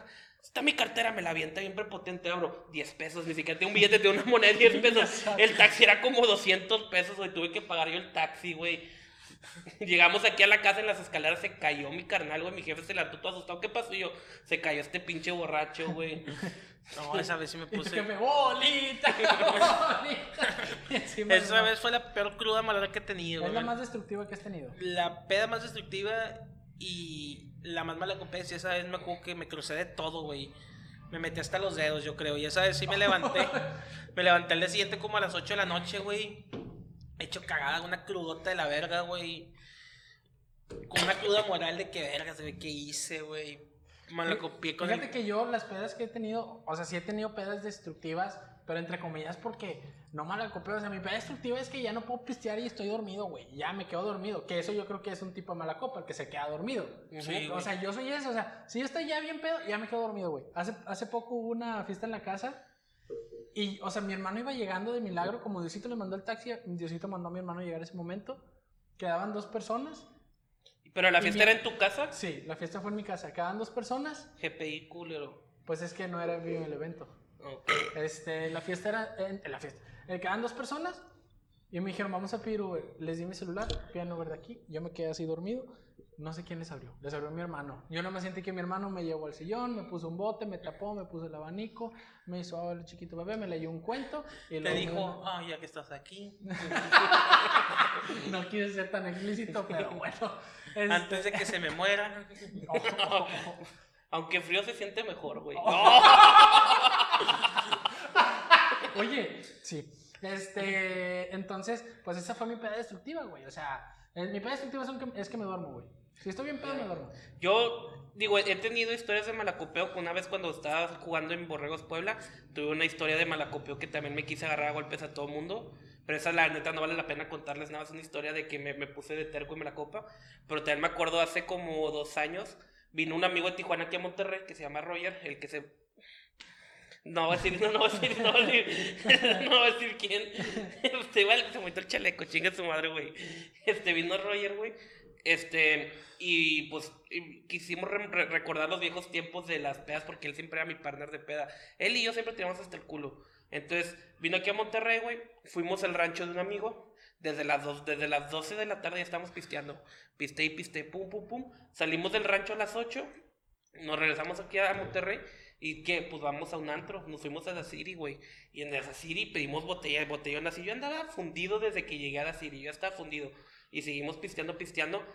Está mi cartera, me la avienta bien prepotente, abro 10 pesos, ni siquiera tengo un billete de una moneda de 10 pesos. El taxi era como 200 pesos, güey, tuve que pagar yo el taxi, güey. Llegamos aquí a la casa en las escaleras, se cayó mi carnal, güey, mi jefe se levantó todo asustado, ¿qué pasó? Y yo, se cayó este pinche borracho, güey. No, esa vez sí me puse. jefe, bolita, bolita. Y encima, Esa vez fue la peor cruda mala que he tenido, Es güey. la más destructiva que has tenido. La peda más destructiva y la más mala competencia. Esa vez me acuerdo que me crucé de todo, güey. Me metí hasta los dedos, yo creo. Y esa vez sí me levanté. me levanté al día siguiente como a las 8 de la noche, güey. Hecho cagada, una crudota de la verga, güey. Con una cruda moral de que verga, se ve que hice, güey. Me la copié con Fíjate el... que yo las pedas que he tenido, o sea, sí he tenido pedas destructivas, pero entre comillas porque no me la copio. O sea, mi peda destructiva es que ya no puedo pistear y estoy dormido, güey. Ya me quedo dormido. Que eso yo creo que es un tipo de mala copa, el que se queda dormido. Sí, o sea, yo soy eso. O sea, si yo estoy ya bien pedo, ya me quedo dormido, güey. Hace, hace poco hubo una fiesta en la casa. Y, o sea, mi hermano iba llegando de milagro, como Diosito le mandó el taxi, Diosito mandó a mi hermano llegar ese momento. Quedaban dos personas. Pero la fiesta era en tu casa, Sí, la fiesta fue en mi casa. Quedaban dos personas. GPI culero. Pues es que no era vivo el evento. Ok. Este, la fiesta era en, en la fiesta. Eh, quedaban dos personas y me dijeron, vamos a pedir Uber. Les di mi celular, pidan Uber de aquí. Yo me quedé así dormido. No sé quién les abrió. Les abrió mi hermano. Yo no me sentí que mi hermano me llevó al sillón, me puso un bote, me tapó, me puso el abanico, me hizo agua el chiquito bebé, me leyó un cuento. Y Te dijo, me- ah, ya que estás aquí. no quise ser tan explícito, pero bueno. Este- Antes de que se me muera. Aunque frío se siente mejor, güey. Oye, sí. Este, entonces, pues esa fue mi peda destructiva, güey. O sea, eh, mi peda destructiva que- es que me duermo, güey. Si estoy bien pedo, me duermo. Yo, digo, he tenido historias de malacopeo. Una vez cuando estaba jugando en Borregos Puebla, tuve una historia de malacopeo que también me quise agarrar a golpes a todo el mundo. Pero esa, la neta, no vale la pena contarles nada. Es una historia de que me, me puse de terco y me la copa. Pero también me acuerdo hace como dos años, vino un amigo de Tijuana aquí a Monterrey que se llama Roger, el que se no voy a decir, no, no voy a decir, no voy a decir, no voy a decir quién. Este, igual se metió el chaleco, chinga su madre, güey. Este, vino Roger, güey. Este, y pues y quisimos re- recordar los viejos tiempos de las pedas porque él siempre era mi partner de peda. Él y yo siempre teníamos hasta el culo. Entonces, vino aquí a Monterrey, güey. Fuimos al rancho de un amigo. Desde las, dos, desde las 12 de la tarde ya estábamos pisteando. Piste y piste, pum, pum, pum. Salimos del rancho a las 8. Nos regresamos aquí a Monterrey. ¿Y qué? Pues vamos a un antro. Nos fuimos a la City, güey. Y en la City pedimos botella, botellón así. Yo andaba fundido desde que llegué a la City. Yo estaba fundido. Y seguimos pisteando, pisteando.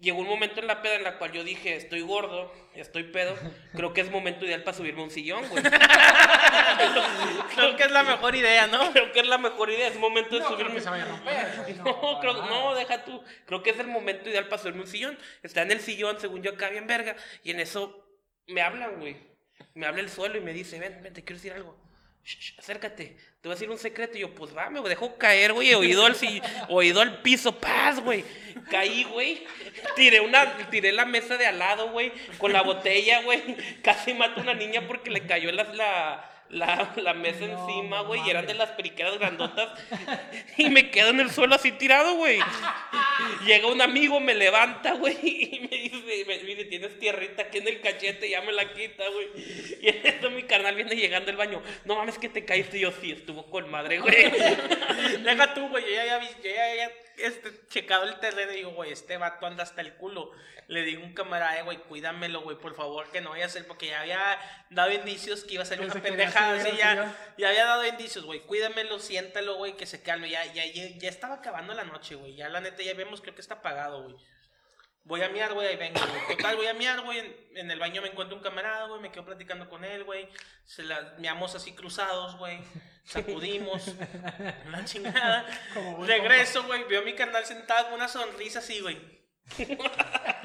Llegó un momento en la peda en la cual yo dije, estoy gordo, estoy pedo. Creo que es momento ideal para subirme a un sillón, güey. Creo que es la mejor idea, ¿no? Creo que es la mejor idea. Es momento de No creo subirme. que se vaya a romper. güey, No, para creo- no, deja tú. Creo que es el momento ideal para subirme un sillón. Está en el sillón, según yo, acá bien verga. Y en eso me hablan, güey. Me habla el suelo y me dice, ven, ven, te quiero decir algo. Shh, acércate, te voy a decir un secreto. Y yo, pues va, me dejó caer, güey. Oído al, oído al piso, paz, güey. Caí, güey. Tiré, una, tiré la mesa de al lado, güey. Con la botella, güey. Casi mato a una niña porque le cayó la, la, la mesa No, encima, güey. Y eran de las periqueras grandotas. Y me quedo en el suelo así tirado, güey. Llega un amigo, me levanta, güey, y me dice, me dice, tienes tierrita aquí en el cachete, ya me la quita, güey. Y en eso mi carnal viene llegando al baño. No mames que te caíste. Y yo, sí, estuvo con madre, güey. Deja tú, güey. Ya yo ya había este, checado el terreno y digo, güey, este vato anda hasta el culo. Le digo a un camarada, güey, cuídamelo, güey, por favor, que no vaya a ser, porque ya había dado indicios que iba a ser una pendejada. Así ya, ya había dado indicios, güey. Cuídamelo, siéntalo, güey, que se calme. Ya, ya, ya, ya estaba acabando la noche, güey. Ya la neta, ya vemos, creo que está apagado, güey. Voy a miar, güey, ahí vengo, güey. Total, voy a miar, güey. En, en el baño me encuentro un camarada, güey. Me quedo platicando con él, güey. Se la miamos así cruzados, güey. Sacudimos. Una chingada. Como Regreso, güey. Veo a mi carnal sentado con una sonrisa así, güey.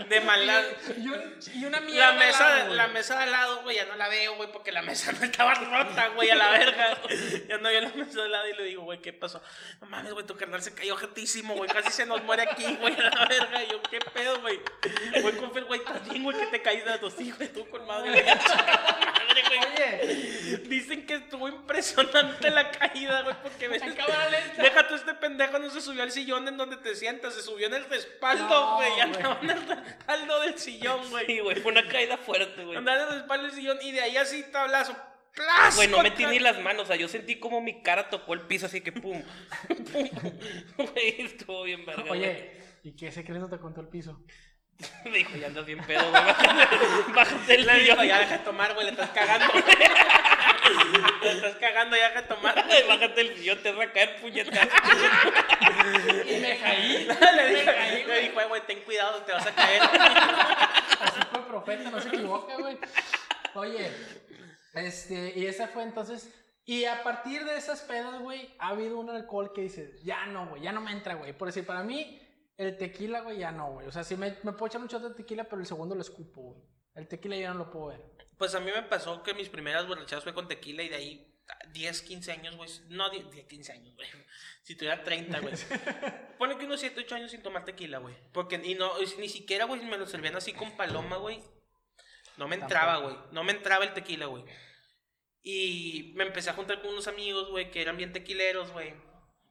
De maldad. Y, un- y una mierda. La mesa, lado, la mesa de al lado, güey, ya no la veo, güey, porque la mesa no estaba rota, güey, a la verga. Ya no veo la mesa de al lado y le digo, güey, ¿qué pasó? No mames, güey, tu carnal se cayó jetísimo, güey, casi se nos muere aquí, güey, a la verga. Y yo, ¿qué pedo, güey? Güey, con Fer, güey, bien, güey, que te caíste de tus hijos, tú con madre. Madre, madre, güey. Oye, Dicen que estuvo impresionante la caída, güey, porque ves. Deja tú este pendejo, no se subió al sillón en donde te sientas, se subió en el respaldo, No, güey. güey. andaba en el respaldo del sillón, güey. Sí, güey, fue una caída fuerte, güey. Andaba en el respaldo del sillón y de ahí así tablazo. ¡Plas! Güey, no metí ni las manos, o sea, yo sentí como mi cara tocó el piso, así que pum. pum. Güey, estuvo bien verga. güey. oye, ¿y qué secreto te contó el piso? Me dijo, ya andas bien pedo, güey. Bájate, el dijo, sillón. ya deja de tomar, güey, le estás cagando. le estás cagando, ya deja de tomar. Bájate el sillón, te vas a caer puñetazo. Y me caí. le dijo, le dijo, "Ay, güey, ten cuidado, te vas a caer. Así fue profeta, no se equivoca, güey. Oye, este, y esa fue entonces. Y a partir de esas pedas, güey, ha habido un alcohol que dices, ya no, güey, ya no me entra, güey. Por decir, para mí, el tequila, güey, ya no, güey. O sea, sí me, me puedo echar un shot de tequila, pero el segundo lo escupo, güey. El tequila ya no lo puedo ver. Pues a mí me pasó que mis primeras borrachadas fue con tequila y de ahí 10, 15 años, güey. No, 10, 10, 15 años, güey. Si tuviera 30, güey. Pone que unos 7, 8 años sin tomar tequila, güey. Porque y no, ni siquiera, güey, me lo servían así con paloma, güey. No me entraba, güey. No me entraba el tequila, güey. Y me empecé a juntar con unos amigos, güey, que eran bien tequileros, güey.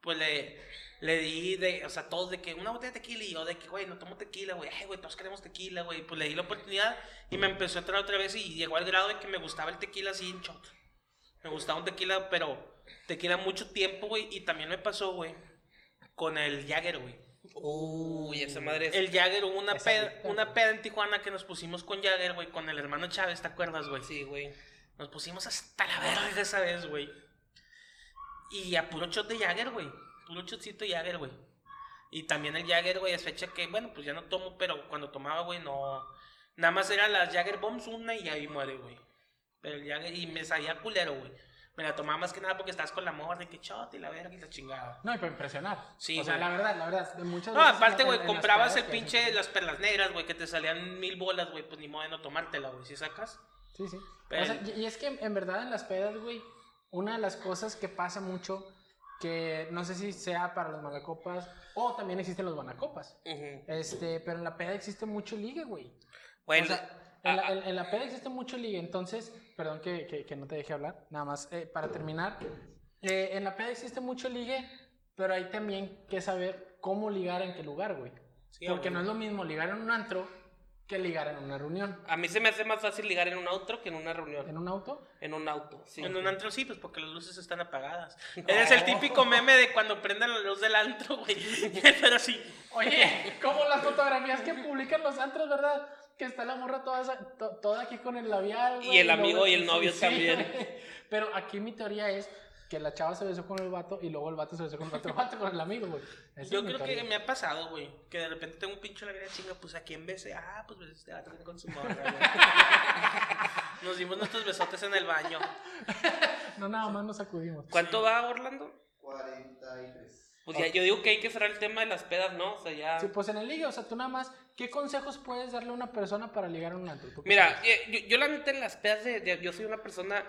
Pues le, le di de, o sea, todos de que una botella de tequila y yo de que, güey, no tomo tequila, güey. Ay, güey, todos queremos tequila, güey. Pues le di la oportunidad y me empezó a entrar otra vez y llegó al grado de que me gustaba el tequila así en shot. Me gustaba un tequila, pero tequila mucho tiempo, güey. Y también me pasó, güey, con el Jagger, güey. Uy, esa madre es. El Jagger, hubo una peda, una peda en Tijuana que nos pusimos con Jagger, güey, con el hermano Chávez, ¿te acuerdas, güey? Sí, güey. Nos pusimos hasta la verga esa vez, güey. Y a puro shot de Jagger, güey. Puro de Jagger, güey. Y también el Jagger, güey, es fecha que, bueno, pues ya no tomo, pero cuando tomaba, güey, no. Nada más eran las Jagger Bombs una y ahí muere, güey. Pero el Jagger, y me salía culero, güey. Me la tomaba más que nada porque estabas con la morra de que shot y la verga y la chingada. No, y para impresionar. Sí, O sea, güey. la verdad, la verdad, de muchas No, veces aparte, güey, comprabas el pinche, las perlas negras, güey, que te salían mil bolas, güey, pues ni modo de no tomártela, güey, si sacas. Sí, sí. Pero- O sea, y, y es que en verdad en las pedas, güey, una de las cosas que pasa mucho, que no sé si sea para los malacopas o también existen los banacopas. Ujú. Este, pero en la peda existe mucho ligue, güey. Güey, O sea, en, la, ah, en- en la peda existe mucho ligue, entonces, perdón que, que- que no te deje hablar, nada más eh, para terminar. eh, en la peda existe mucho ligue, pero hay también que saber cómo ligar en qué lugar, güey. Sí, Porque güey. no es lo mismo ligar en un antro que ligar en una reunión. a mí se me hace más fácil ligar en un auto que en una reunión. En un auto, En un auto, sí. En un antro sí, pues porque las luces están apagadas. Eres el típico meme de cuando prenden la luz del antro, güey. Pero sí. Oye, como las fotografías que publican los antros, ¿verdad? Que está la morra toda, esa- to- toda aquí con el labial. güey, Y el amigo y el novio también. Pero aquí mi teoría es que la chava se besó con el vato y luego el vato se besó con el otro vato con el amigo, güey. Esa Yo creo que me ha pasado, güey. Que de repente tengo un pinche la gran chinga, pues a quién besé. Ah, pues besé este vato con su morra, güey. Nos dimos nuestros besotes en el baño. No, nada más nos sacudimos. ¿Cuánto va, Orlando? 43. Pues ya, yo digo que hay que cerrar el tema de las pedas, ¿no? O sea, ya. Sí, pues en el ligue, o sea, tú nada más, ¿qué consejos puedes darle a una persona para ligar en un antro? ¿Tú qué Mira, eh, yo, yo la neta en las pedas de, de- yo soy una persona,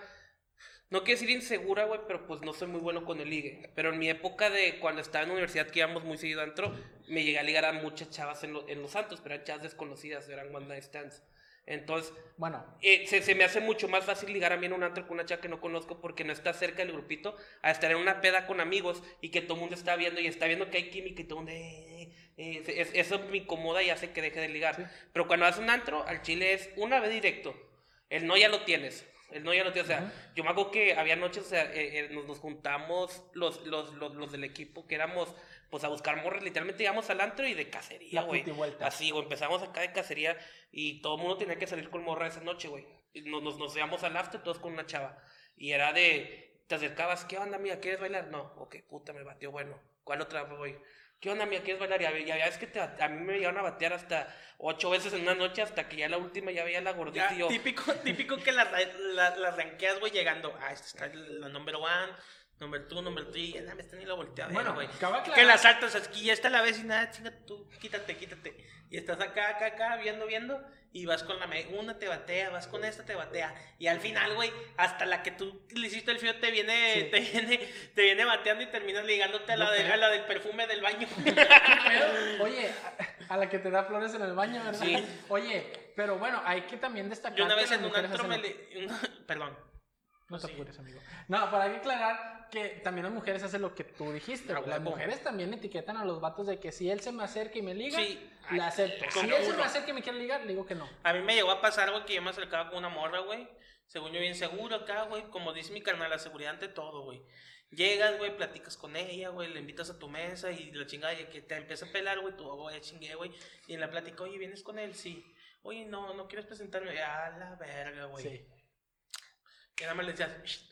no quiero decir insegura, güey, pero pues no soy muy bueno con el ligue. Pero en mi época de cuando estaba en la universidad, que íbamos muy seguido antro, me llegué a ligar a muchas chavas en, lo- en los santos, pero eran chavas desconocidas, eran one night stands. Entonces, Bueno, eh, se, se me hace mucho más fácil ligar a mí en un antro con una chava que no conozco porque no está cerca del grupito a estar en una peda con amigos y que todo el mundo está viendo y está viendo que hay química y todo el mundo... eh, eh, es- eso me incomoda y hace que deje de ligar. Sí. Pero cuando haces un antro, al chile es una vez directo. El no ya lo tienes. No ya tienes. O sea, yo me acuerdo que había noches, o sea, eh, eh, nos, nos juntamos los, los, los, los del equipo que éramos, pues a buscar morras. Literalmente íbamos al antro y de cacería, güey. Así, güey. Empezamos acá de cacería y todo el mundo tenía que salir con morra esa noche, güey. Nos, nos, nos íbamos al after todos con una chava. Y era de, te acercabas, ¿qué onda, amiga? ¿Quieres bailar? No, ok, puta, me batió, bueno. ¿Cuál otra, güey? ¿Qué onda, amiga? ¿Quieres bailar? Ya, ya, es que te- a mí me llegaron a batear hasta ocho veces en una noche hasta que ya la última ya veía la gordita Ya, y yo... típico, típico que las la, las ranqueas, güey, llegando. Ah, esta está la number one, number two, number three. Ya me está ni la volteada, Bueno, güey. Que las saltas aquí, ya está la vez y nada, chinga tú, quítate, quítate. Y estás acá, acá, acá, viendo, viendo. Y vas con la una te batea, vas con esta te batea. Y al final, güey, hasta la que tú le hiciste el fío te viene, Sí. te viene, te viene bateando y terminas ligándote a la, de, a la del perfume del baño. Pero, oye, a, a la que te da flores en el baño, ¿verdad? Sí. Oye, Pero bueno, hay que también destacar Yo una vez las en un antro me le... Perdón. No te Sí. apures, amigo. No, hay que aclarar que también las mujeres hacen lo que tú dijiste. A güey. Las mujeres también etiquetan a los vatos de que si él se me acerca y me liga, Sí. la acepto. Si él se me acerca y me quiere ligar, le digo que no. A mí me llegó a pasar, güey, que yo me acercaba con una morra, güey. Según yo, bien seguro acá, güey. Como dice mi carnal, la seguridad ante todo, güey. Llegas, güey, platicas con ella, güey, le invitas a tu mesa y la chingada, y que te empieza a pelar, güey, tú, güey, ya chingué, güey. Y en la plática, oye, ¿vienes con él? Sí. Oye, no, no quieres presentarme. A la verga, güey. Sí. Y nada más le decías, "Shh".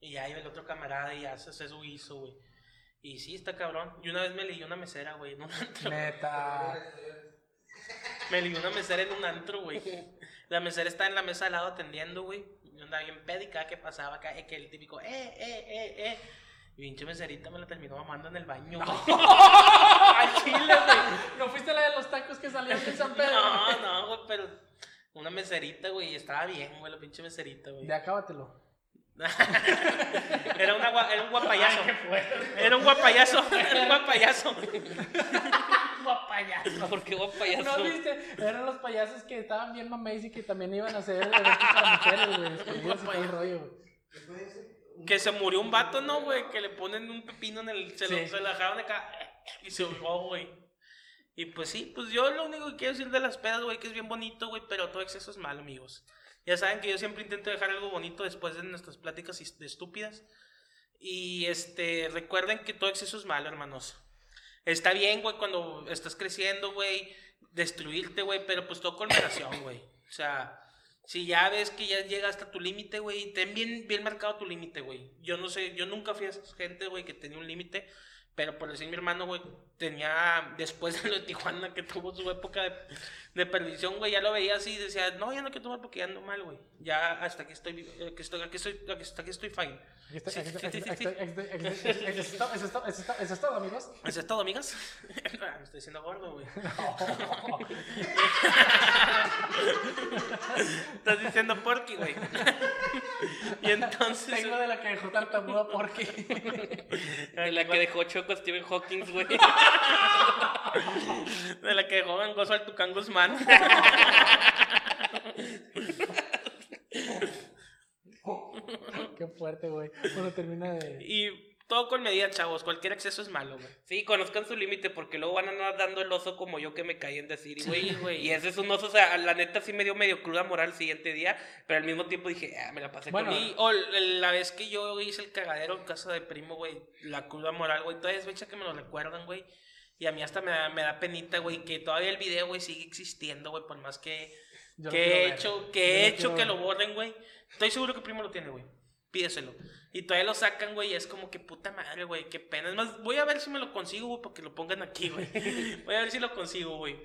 Y iba el otro camarada y ya se hace su guiso, güey. Y sí, está cabrón. Y una vez me leí una mesera, güey, en un antro. Neta. Me lié una mesera en un antro, güey. La mesera está en la mesa al lado atendiendo, güey. Yo andaba bien pédica, que pasaba acá, que el típico, eh, eh, eh, eh. Y pinche meserita me la terminó mamando en el baño, güey. Al chile, güey. ¿No fuiste la de los tacos que salían de San Pedro? No, no, güey, pero una meserita, güey, y estaba bien, güey, la pinche meserita, güey. De acábatelo. Era, una, era un guapayazo. Era un guapayazo, era un guapayazo. Guapayazo. ¿Por qué guapa payaso? ¿No viste? Eran los payasos que estaban bien mameis y que también iban a hacer eventos para mujeres, güey. rollo. Que se murió un vato, ¿no, güey? Que le ponen un pepino en el. Se, lo, Sí. se la dejaron acá y se ahogó, güey. Y pues sí, pues yo lo único que quiero decir de las pedas, güey, que es bien bonito, güey, pero todo exceso es malo, amigos. Ya saben que yo siempre intento dejar algo bonito después de nuestras pláticas estúpidas. Y este, recuerden que todo exceso es malo, hermanos. Está bien, güey, cuando estás creciendo, güey, destruirte, güey, pero pues todo con moderación, güey. O sea, si ya ves que ya llega hasta tu límite, güey, ten bien, bien marcado tu límite, güey. Yo no sé, yo nunca fui a esa gente, güey, que tenía un límite, pero por decir mi hermano, güey, tenía, después de lo de Tijuana, que tuvo su época de, de perdición, güey, ya lo veía así y decía, no, ya no quiero tomar porque ya ando mal, güey. Ya hasta que estoy, eh, que estoy, aquí estoy, hasta aquí estoy fine. Aquí aquí aquí aquí aquí aquí Eso es todo, eso es amigos. ¿Eso es todo, amigas? Ah, Me estoy diciendo gordo, güey. Estás diciendo porky, güey. y entonces. Tengo de la que dejó tartamudo porque. De la que dejó Choco Stephen Hawking, güey. De la que dejó gangoso al Tucán Guzmán. Qué fuerte, güey. Bueno, termina de. y todo con medida, chavos. Cualquier exceso es malo, güey. Sí, conozcan su límite porque luego van a andar dando el oso como yo que me caí en decir, y, güey, Sí, güey. Y ese es un oso, o sea, la neta sí me dio medio cruda moral el siguiente día, pero al mismo tiempo dije, ah, me la pasé Bueno, con Y o la vez que yo hice el cagadero en casa de primo, güey, la cruda moral, güey, todavía es fecha que me lo recuerdan, güey. Y a mí hasta me da, me da penita, güey, que todavía el video, güey, sigue existiendo, güey, por más que, Yo que he ver. hecho, Yo que he lo hecho quiero que lo borren, güey. Estoy seguro que primo lo tiene, güey. Pídeselo. Y todavía lo sacan, güey, y es como que puta madre, güey, qué pena. Es más, voy a ver si me lo consigo, güey, porque lo pongan aquí, güey. Voy a ver si lo consigo, güey.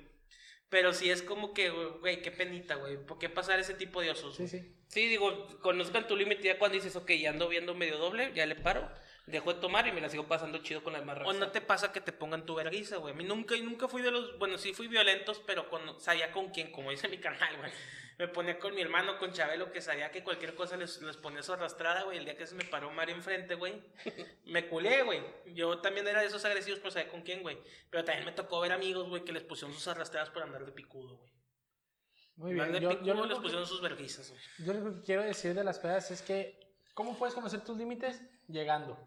Pero sí es como que, güey, qué penita, güey. ¿Por qué pasar ese tipo de osos? Sí, sí. Sí, digo, conozcan tu límite ya cuando dices, ok, ya ando viendo medio doble, ya le paro, dejo de tomar y me la sigo pasando chido con la demás O raza. no te pasa que te pongan tu vergüenza, güey. A mí nunca, y nunca fui de los, bueno, sí fui violentos, pero con, sabía con quién, como dice mi canal, güey. Me ponía con mi hermano, con Chabelo, que sabía que cualquier cosa les, les ponía su arrastrada, güey. El día que se me paró Mario enfrente, güey, me culé, güey. Yo también era de esos agresivos, pero sabía con quién, güey. Pero también me tocó ver amigos, güey, que les pusieron sus arrastradas por andar de picudo, güey. Muy bien. Yo, picudo yo, lo les que- pusieron sus vergüenzas, güey. yo lo que quiero decir de las pedas es que, ¿cómo puedes conocer tus límites? Llegando.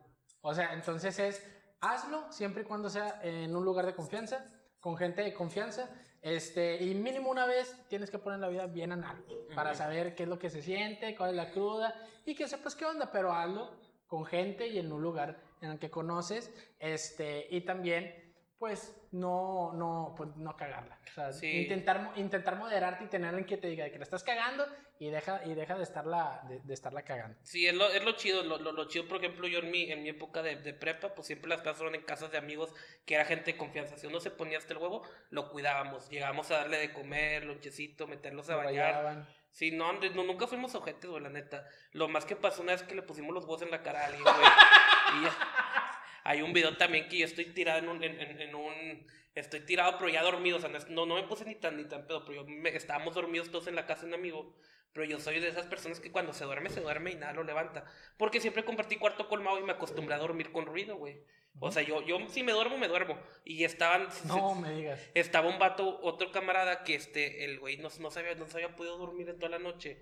O sea, entonces es, hazlo siempre y cuando sea en un lugar de confianza, con gente de confianza, este, y mínimo una vez tienes que poner la vida bien en algo, para saber qué es lo que se siente, cuál es la cruda, y que sepas qué onda, pero hazlo con gente y en un lugar en el que conoces, este, y también, pues, no, no, pues, no cagarla. O sea, Sí. intentar, intentar moderarte y tener alguien que te diga que la estás cagando y deja, y deja de, estarla, de, de estarla cagando. Sí, es lo, es lo chido, lo, lo, lo chido, por ejemplo, yo en mi, en mi época de, de prepa, pues siempre las casas fueron en casas de amigos que era gente de confianza. Si uno se ponía hasta el huevo, lo cuidábamos. Llegábamos a darle de comer, lonchecito, meterlos a Lo bañar. rayaban. Sí, no, no, nunca fuimos ojetes, güey, la neta. Lo más que pasó una vez que le pusimos los huevos en la cara a alguien, güey. y ya. Hay un video también que yo estoy tirado en un, en, en- un estoy tirado, pero ya dormido, o sea, no, no, me puse ni tan, ni tan pedo, pero yo me- estábamos dormidos todos en la casa de un amigo. Pero yo soy de esas personas que cuando se duerme, se duerme y nada lo levanta. Porque siempre compartí cuarto con Mau y me acostumbré a dormir con ruido, güey. O sea, yo, yo si me duermo, me duermo. Y estaban... No me digas. Estaba un vato, otro camarada, que este, el güey no, no, se había, no se había podido dormir en toda la noche.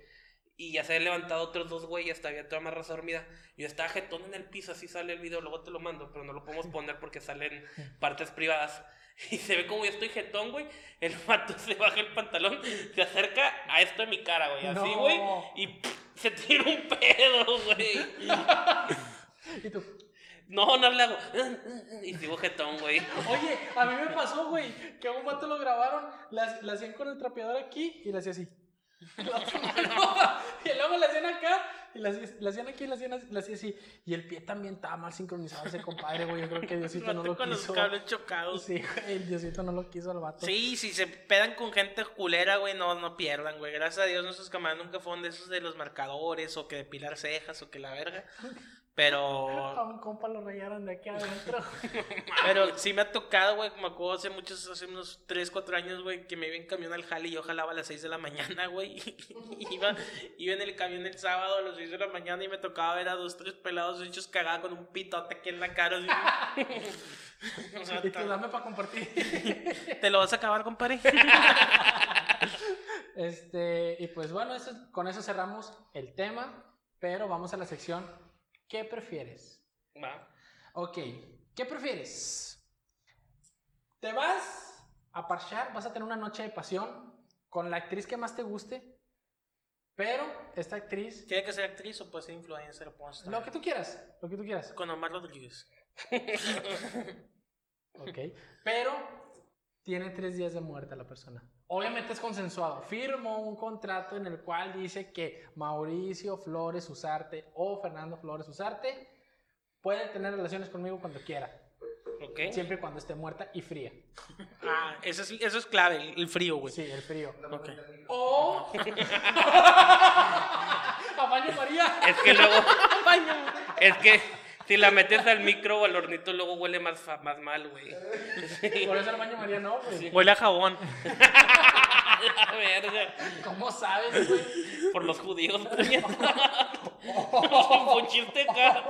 Y ya se habían levantado otros dos güeyes, todavía toda más raza dormida. Yo estaba jetón en el piso, así sale el video, luego te lo mando, pero no lo podemos poner porque salen partes privadas. Y se ve como yo estoy jetón, güey. El vato se baja el pantalón, se acerca a esto de mi cara, güey. Así, No. güey. Y pff, se tira un pedo, güey. ¿Y tú? No, no le hago. Y sigo jetón, güey. Oye, a mí me pasó, güey, que a un vato lo grabaron, la, la hacían con el trapeador aquí y la hacía así. Y luego la hacían acá y la, hacía- la hacían aquí y la hacían así, la hacía así. Y el pie también estaba mal sincronizado ese compadre, güey. Yo creo que Diosito no lo con los quiso. cables chocados. Sí, güey, el Diosito no lo quiso al vato. Sí, si se pedan con gente culera, güey, no, no pierdan, güey. Gracias a Dios nuestros camaradas nunca fueron de esos de los marcadores o que de pilar cejas o que la verga. A Pero, un compa lo rayaron de aquí adentro. pero sí me ha tocado, güey, me acuerdo hace muchos, hace unos 3, 4 años, güey, que me iba en camión al jale y yo jalaba a las 6 de la mañana, güey. iba, iba en el camión el sábado a las 6 de la mañana y me tocaba ver a dos, tres pelados hechos cagados con un pitote aquí en la cara. así. O sea, y tú dame para compartir. ¿Te lo vas a acabar, compadre? Este, y pues bueno, eso- con eso cerramos el tema, pero vamos a la sección ¿Qué prefieres? Va. Ok, ¿qué prefieres? ¿Te vas a parchar? ¿Vas a tener una noche de pasión con la actriz que más te guste? Pero esta actriz, ¿Tiene que ser actriz o puede ser influencer? Ser- lo que tú quieras, lo que tú quieras. Con Omar Rodríguez. Ok, pero tiene tres días de muerte la persona. Obviamente es consensuado. Firmó un contrato en el cual dice que Mauricio Flores Usarte o Fernando Flores Usarte puede tener relaciones conmigo cuando quiera, ¿Ok? siempre y cuando esté muerta y fría. Ah, eso es, eso es clave, el, el frío, güey. Sí, el frío. O baño María. Es que luego. es que si la metes al micro o al hornito, luego huele más, más mal, güey. Por eso el baño María no, güey. Huele a jabón. La verga. ¿Cómo sabes, güey? Por los judíos, puñeta. Un chiste acá.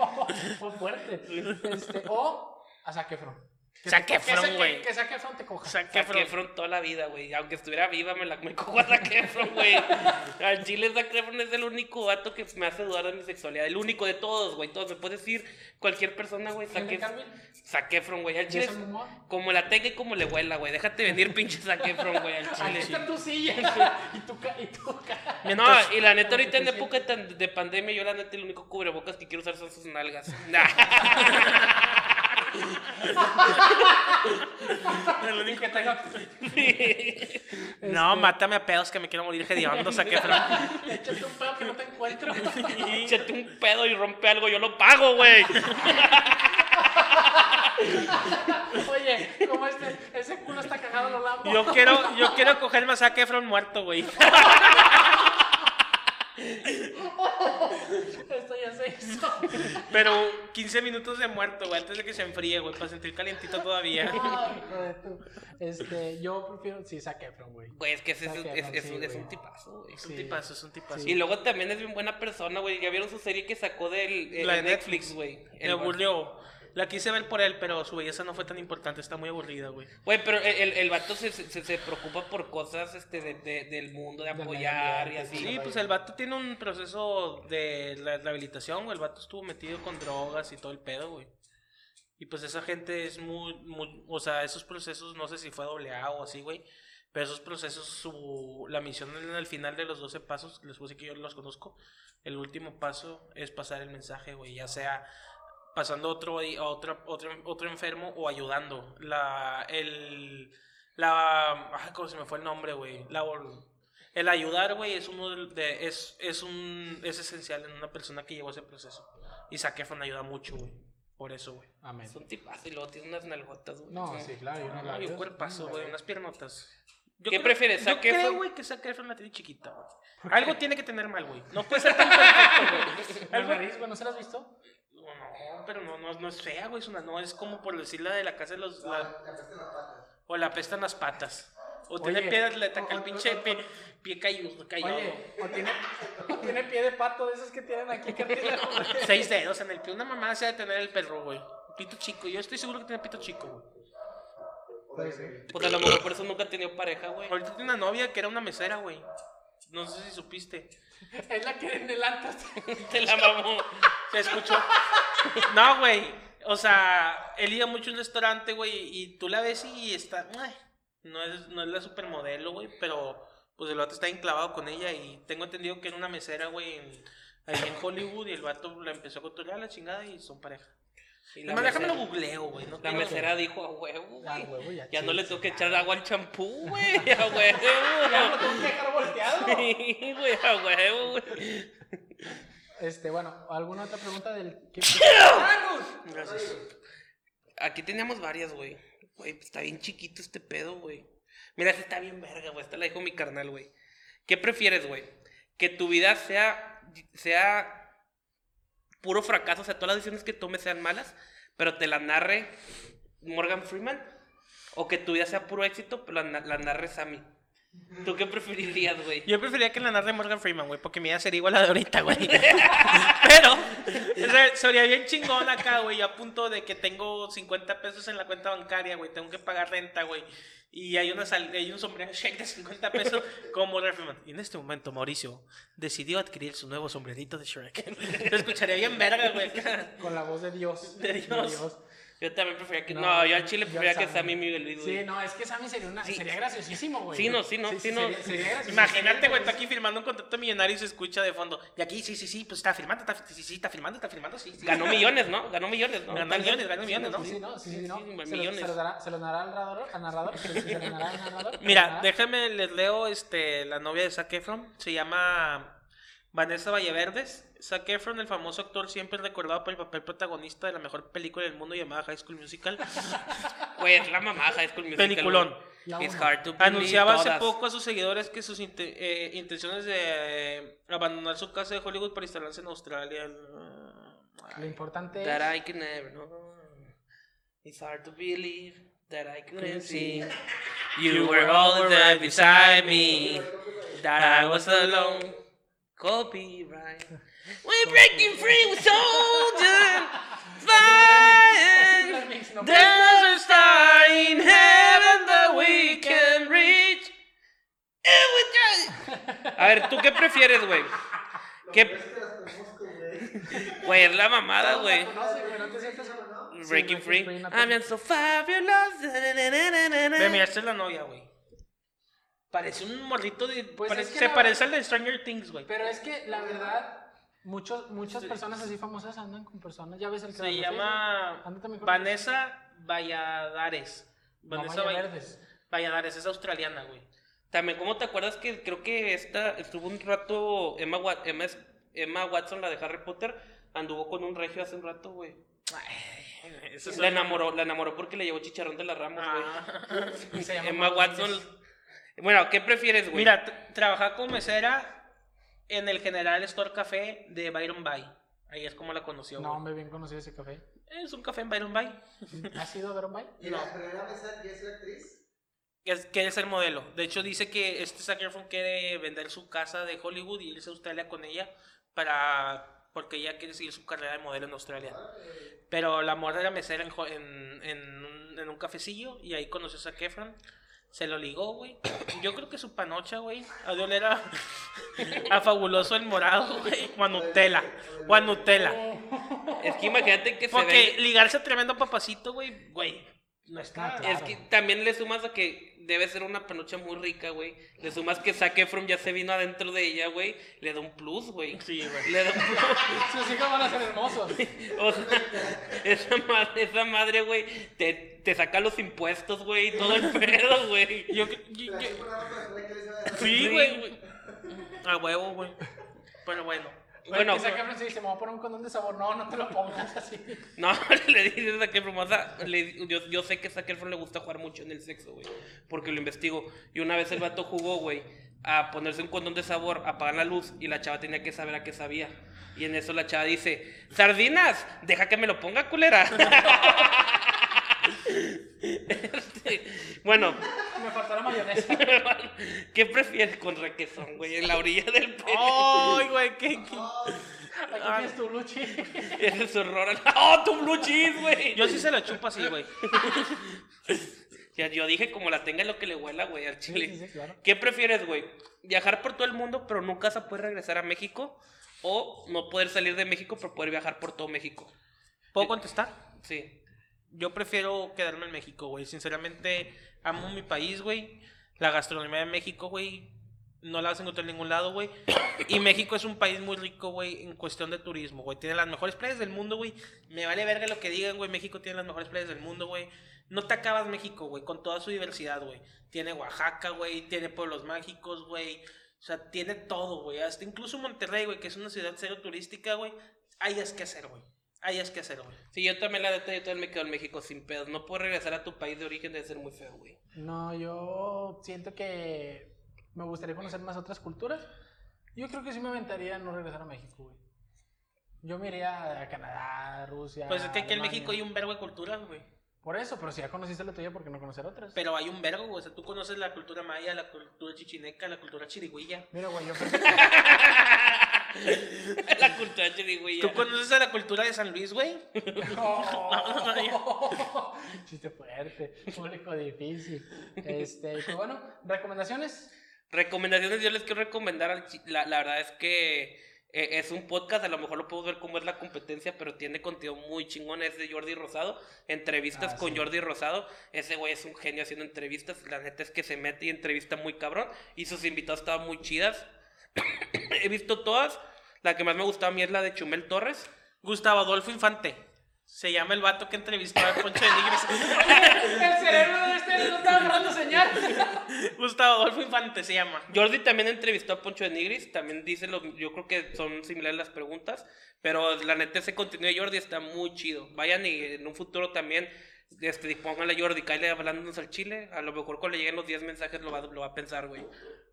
Fue fuerte. Este, o a Zac Efron. Que Zac te- que Efron, Zac- güey. Que Zac Efron te coja. Efron. Efron toda la vida, güey. Aunque estuviera viva, me la me cojo a Zac Efron, güey. Al chile Zac Efron es el único vato que me hace dudar de mi sexualidad. El único de todos, güey. Todos. Me puedes decir cualquier persona, güey. Henry Efron. Güey. Al chile. Es-. Como la tenga y como le huela, güey. Déjate venir, pinche Zac Efron, güey. Al Aquí chile. está tu silla. y tu y tu ca- No, y la neta, ahorita en época de pandemia, yo la neta, el único cubrebocas que quiero usar son sus nalgas. Nah. Que No, mátame a pedos que me quiero morir hediondo, Efron. Échate un pedo que no te encuentro. Échate un pedo y rompe algo, yo lo pago, güey. Oye, como este, ese culo está cagado lo lambo. Yo quiero, yo quiero cogerme a Zac Efron muerto, güey. Esto ya se hizo. Pero 15 minutos de muerto, güey, antes de que se enfríe, güey, para sentir calientito todavía. Este, yo prefiero, sí, Zac Efron, güey. Güey, es que ese es, Zac es, Efron, es sí, un, es güey. un tipazo, güey. Es un Sí. tipazo, es un tipazo. Y luego también es bien buena persona, güey. ¿Ya vieron su serie que sacó del eh, La de Netflix, güey? Me El-. La quise ver por él, pero su belleza no fue tan importante, está muy aburrida, güey. Güey, pero el, el, el vato se, se, se preocupa por cosas este, de, de- del mundo, de apoyar y así. Sí, pues el vato tiene un proceso de la rehabilitación, güey. El vato estuvo metido con drogas y todo el pedo, güey. Y pues esa gente es muy, muy, o sea, esos procesos, no sé si fue doble A o así, güey. Pero esos procesos, su, la misión en el final de los 12 pasos, les puse que yo los conozco, el último paso es pasar el mensaje, güey, ya sea pasando otro, a otro, otro, otro enfermo o ayudando. La, el, la, ay, ¿cómo se me fue el nombre, güey? La, el ayudar, güey, es uno de, es, es un, es esencial en una persona que llevó ese proceso. Y Zac Efron ayuda mucho, güey. Por eso, güey. Amén. Es un tipazo y luego tiene unas nalgotas, güey. No, sí, claro. yo no la Ay, un cuerpazo, güey, unas piernotas. Yo ¿Qué creo- prefieres, Yo Zac Efron? creo, güey, que Zac Efron la tiene chiquita, güey. Algo tiene que tener mal, güey. No puede ser tan perfecto, güey. La Algo- nariz, güey, ¿no se la has visto? No, pero no, no, no es fea, güey. Es una, no, es como por decir la de la casa de los. la- La, la peste en las patas. o la pesta en las patas. O tiene Oye, pie de atleta, que el pinche pie, pie cayudo, cayudo. Oye, o tiene, tiene pie de pato de esos que tienen aquí cartílago, güey. Seis dedos en el pie. Una mamá se ha de tener el perro, güey. Pito chico. Yo estoy seguro que tiene pito chico, güey. Pues a lo mejor por eso nunca ha tenido pareja, güey. Ahorita tiene una novia que era una mesera, güey. No sé si supiste. Es la que en el antes. Te la mamó. Se escuchó. No, güey. O sea, él iba mucho a un restaurante, güey, y tú la ves y está. ay, No es, no es la supermodelo, güey, pero pues el vato está enclavado con ella y tengo entendido que era una mesera, güey, ahí en Hollywood y el vato la empezó a controlar la chingada y son pareja. La Además, déjame lo googleo, güey. No La mesera dijo a huevo, A güey. huevo, ya, Ya no le sí, tengo que echar agua al champú, güey. A huevo. Ya lo tengo que dejar volteado. Sí, güey, a huevo, güey. Este, bueno, ¿alguna otra pregunta del que Gracias. Aquí teníamos varias, güey. Güey, pues está bien chiquito este pedo, güey. Mira, esta está bien verga, güey. Esta la dijo mi carnal, güey. ¿Qué prefieres, güey? Que tu vida sea, sea puro fracaso, o sea, todas las decisiones que tomes sean malas, pero te la narre Morgan Freeman. O que tu vida sea puro éxito, pero la, la narre Sammy. ¿Tú qué preferirías, güey? Yo preferiría que la narre Morgan Freeman, güey, porque mi vida sería igual a la de ahorita, güey. Pero, o sea, sería bien chingón acá, güey, yo a punto de que tengo 50 pesos en la cuenta bancaria, güey, tengo que pagar renta, güey. Y hay, una sal- hay un sombrero check de 50 pesos como Morgan Freeman. Y en este momento, Mauricio decidió adquirir su nuevo sombrerito de Shrek. Lo escucharía bien verga, güey. Con la voz de Dios. De Dios. Yo también preferiría que. No, No, yo al chile yo preferiría que Sammy. Miguel Luis, güey. Sí, no, es que Sammy sería, una, Sí. sería graciosísimo, güey. Sí, no, sí, no, sí, no. Sería, sería graciosísimo. Imagínate, güey, tú aquí firmando un contrato millonario y se escucha de fondo. Y aquí, sí, sí, sí, pues está firmando, está, sí, sí, está firmando, está firmando, sí. sí. Ganó millones, ¿no? Ganó millones, ¿no? Ganó millones, ganó millones, ¿no? Sí, sí, no, sí, sí, no. Sí, sí, se, lo- millones. se los dará, se los dará al narrador, al narrador, se, se los dará al narrador. Mira, déjame, les leo este, la novia de Zac Efron. Se llama Vanessa Valleverdes. Zac Efron, el famoso actor, siempre recordado por el papel protagonista de la mejor película del mundo llamada High School Musical. Güey, es la mamá High School Musical. Peliculón. It's hard to believe Anunciaba hace todas. poco a sus seguidores que sus inte- eh, intenciones de eh, abandonar su casa de Hollywood para instalarse en Australia. Lo importante That es... I can never know. It's hard to believe that I couldn't see. You were all there beside me. That I was alone. Copyright. We're breaking free with soldiers. Flying. There's a star in heaven that we can reach. A ver, ¿tú qué prefieres, güey? ¿Qué? Güey. Es la mamada, güey. Breaking Free. I'm so fabulous. Ve, mira, esta es la novia, güey. Parece un morrito de. Pues parece- es que se la- parece al de Stranger Things, güey. Pero es que, la verdad, muchos, muchas personas así famosas andan con personas... Ya ves el que Se llama con- Vanessa Valladares. No, Vanessa Maya Vall- Verdes. Valladares, es australiana, güey. También, ¿cómo te acuerdas que creo que esta estuvo un rato Emma, Emma, Emma Watson, la de Harry Potter, anduvo con un regio hace un rato, güey. Eso La enamoró, la enamoró porque le llevó chicharrón de las ramos, güey. Ah. Emma Watson. Bueno, ¿qué prefieres, güey? Mira, t- trabajaba como mesera en el General Store Café de Byron Bay. Ahí es como la conoció. No, güey. hombre, bien conocido ese café. Es un café en Byron Bay. ¿Has ido a Verón Bay? ¿Y la primera mesa ya es la actriz? Es, quiere ser modelo. De hecho, dice que este Zac Efron quiere vender su casa de Hollywood y irse a Australia con ella para porque ella quiere seguir su carrera de modelo en Australia. Pero la morra era mesera en, Ho- en, en un, en un cafecillo y ahí conoció a Zac Efron. Se lo ligó, güey. Yo creo que su panocha, güey, ha de oler a, a fabuloso el morado, güey. O a Nutella. O a Nutella. Es que imagínate que se Porque ve... ligarse a tremendo papacito, güey, güey, no está. Claro. Es que también le sumas a que debe ser una panocha muy rica, güey. Le sumas que Zac Efron ya se vino adentro de ella, güey. Le da un plus, güey. Sí, güey. Le da un plus. Sus hijos van a ser hermosos. O sea, esa madre, esa madre, güey, te, te saca los impuestos, güey, y todo el pedo, güey. Yo, yo- yo-. Sí, güey. A huevo, güey. Pero bueno. Bueno, que Francis dice, me voy a poner un condón de sabor. No, no te lo pongas así. no, le dices a Zac Efron, le- yo, yo sé que a Zac Efron le gusta jugar mucho en el sexo, güey, porque lo investigo. Y una vez el vato jugó, güey, a ponerse un condón de sabor, apagar la luz, y la chava tenía que saber a qué sabía. Y en eso la chava dice, sardinas, deja que me lo ponga, culera. Este, bueno, Me faltó la mayonesa. ¿Qué prefieres con requesón, güey? En la orilla del pene. ¡Ay, güey! ¿Qué, qué? Aquí tienes tu Luchi. Ese es horror. ¡Oh, tu blue cheese, güey! Yo sí se la chupo así, güey. Ya, yo dije como la tenga lo que le huela, güey, al chile. Sí, sí, sí, claro. ¿Qué prefieres, güey? ¿Viajar por todo el mundo pero nunca a poder regresar a México? ¿O no poder salir de México pero poder viajar por todo México? ¿Puedo contestar? Sí. Yo prefiero quedarme en México, güey. Sinceramente, amo mi país, güey. La gastronomía de México, güey, no la vas a encontrar en ningún lado, güey. Y México es un país muy rico, güey, en cuestión de turismo, güey. Tiene las mejores playas del mundo, güey. Me vale verga lo que digan, güey. México tiene las mejores playas del mundo, güey. No te acabas México, güey, con toda su diversidad, güey. Tiene Oaxaca, güey. Tiene pueblos mágicos, güey. O sea, tiene todo, güey. Hasta incluso Monterrey, güey, que es una ciudad cero turística, güey. Hay es que hacer, güey. Hay es que hacer, güey. Sí, yo también la neta, yo también me quedo en México sin pedos. No puedo regresar a tu país de origen, debe ser muy feo, güey. No, yo siento que me gustaría conocer más otras culturas. Yo creo que sí me aventaría no regresar a México, güey. Yo me iría a Canadá, Rusia. Pues es que aquí en Alemania. México hay un vergo de culturas, güey. Por eso, pero si ya conociste la tuya, ¿por qué no conocer otras? Pero hay un vergo, güey. O sea, tú conoces la cultura maya, la cultura chichineca, la cultura chirigüilla. Mira, güey, yo. la cultura. ¿Tú conoces a la cultura de San Luis, güey? Oh, Chiste fuerte, público difícil. Este, pues bueno, recomendaciones. Recomendaciones, yo les quiero recomendar, la, la verdad es que eh, es un podcast, a lo mejor lo podemos ver cómo es la competencia, pero tiene contenido muy chingón, es de Jordi Rosado, entrevistas Ah, con sí. Jordi Rosado, ese güey es un genio haciendo entrevistas, la neta es que se mete y entrevista muy cabrón, y sus invitados estaban muy chidas, he visto todas, la que más me gustaba a mí es la de Chumel Torres, Gustavo Adolfo Infante. Se llama el vato que entrevistó a Poncho de Nigris. El cerebro de este no está agarrando señal. Gustavo Adolfo Infante se llama. Jordi también entrevistó a Poncho de Nigris, también dice lo, yo creo que son similares las preguntas, pero la neta ese contenido de Jordi está muy chido. Vayan y en un futuro también este, pónganle a Jordi, cállale hablándonos al chile, a lo mejor cuando le lleguen los 10 mensajes lo va, lo va a pensar, güey.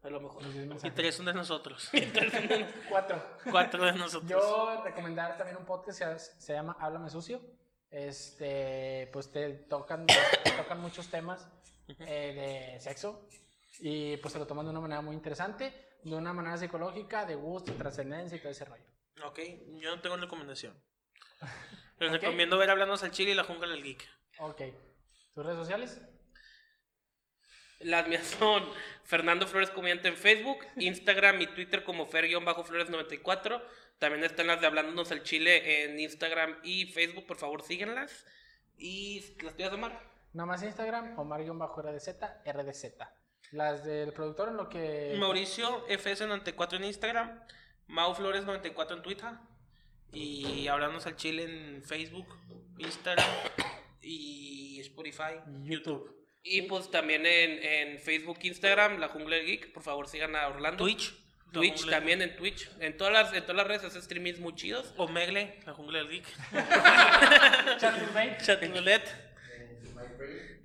A lo mejor. Y tres son de nosotros. Cuatro. Cuatro de nosotros. Yo recomendar también un podcast que se, se llama Háblame Sucio. Este, pues te tocan, te tocan muchos temas eh, de sexo y pues se lo toman de una manera muy interesante, de una manera psicológica, de gusto, trascendencia y todo ese rollo. Ok, yo no tengo recomendación. Les Ok. recomiendo ver Hablando al Chile y la Jungla del Geek. Ok. ¿Tus redes sociales? Las mías son Fernando Flores Comediante en Facebook, Instagram y Twitter como Fer-Flores94. También están las de Hablándonos al Chile en Instagram y Facebook, por favor síguenlas. Y las tuyas de Mar. Nada más Instagram, Omar-RDZ, RDZ. Las del productor en lo que... Mauricio FS94 en Instagram. Mau Flores94 en Twitter. Y Hablando al Chile en Facebook, Instagram y Spotify, YouTube. Y pues también en, en Facebook, Instagram, La Jungla del Geek. Por favor sigan a Orlando. Twitch. Twitch también en Twitch. En todas las, en todas las redes hace streamings muy chidos. Omegle, la jungla del geek.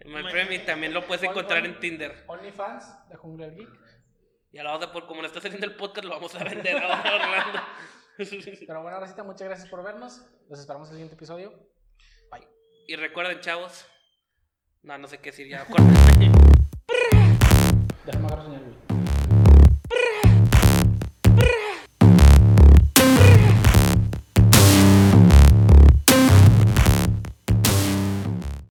En My Premi también lo puedes encontrar en Tinder. OnlyFans, La Jungla del Geek. Y a la otra, por como no está saliendo el podcast, lo vamos a vender ahora a Orlando. Pero bueno, Racita, muchas gracias por vernos. Los esperamos en el siguiente episodio. Y recuerden, chavos. No, no sé qué decir ya. corta. Déjame agarrar señal.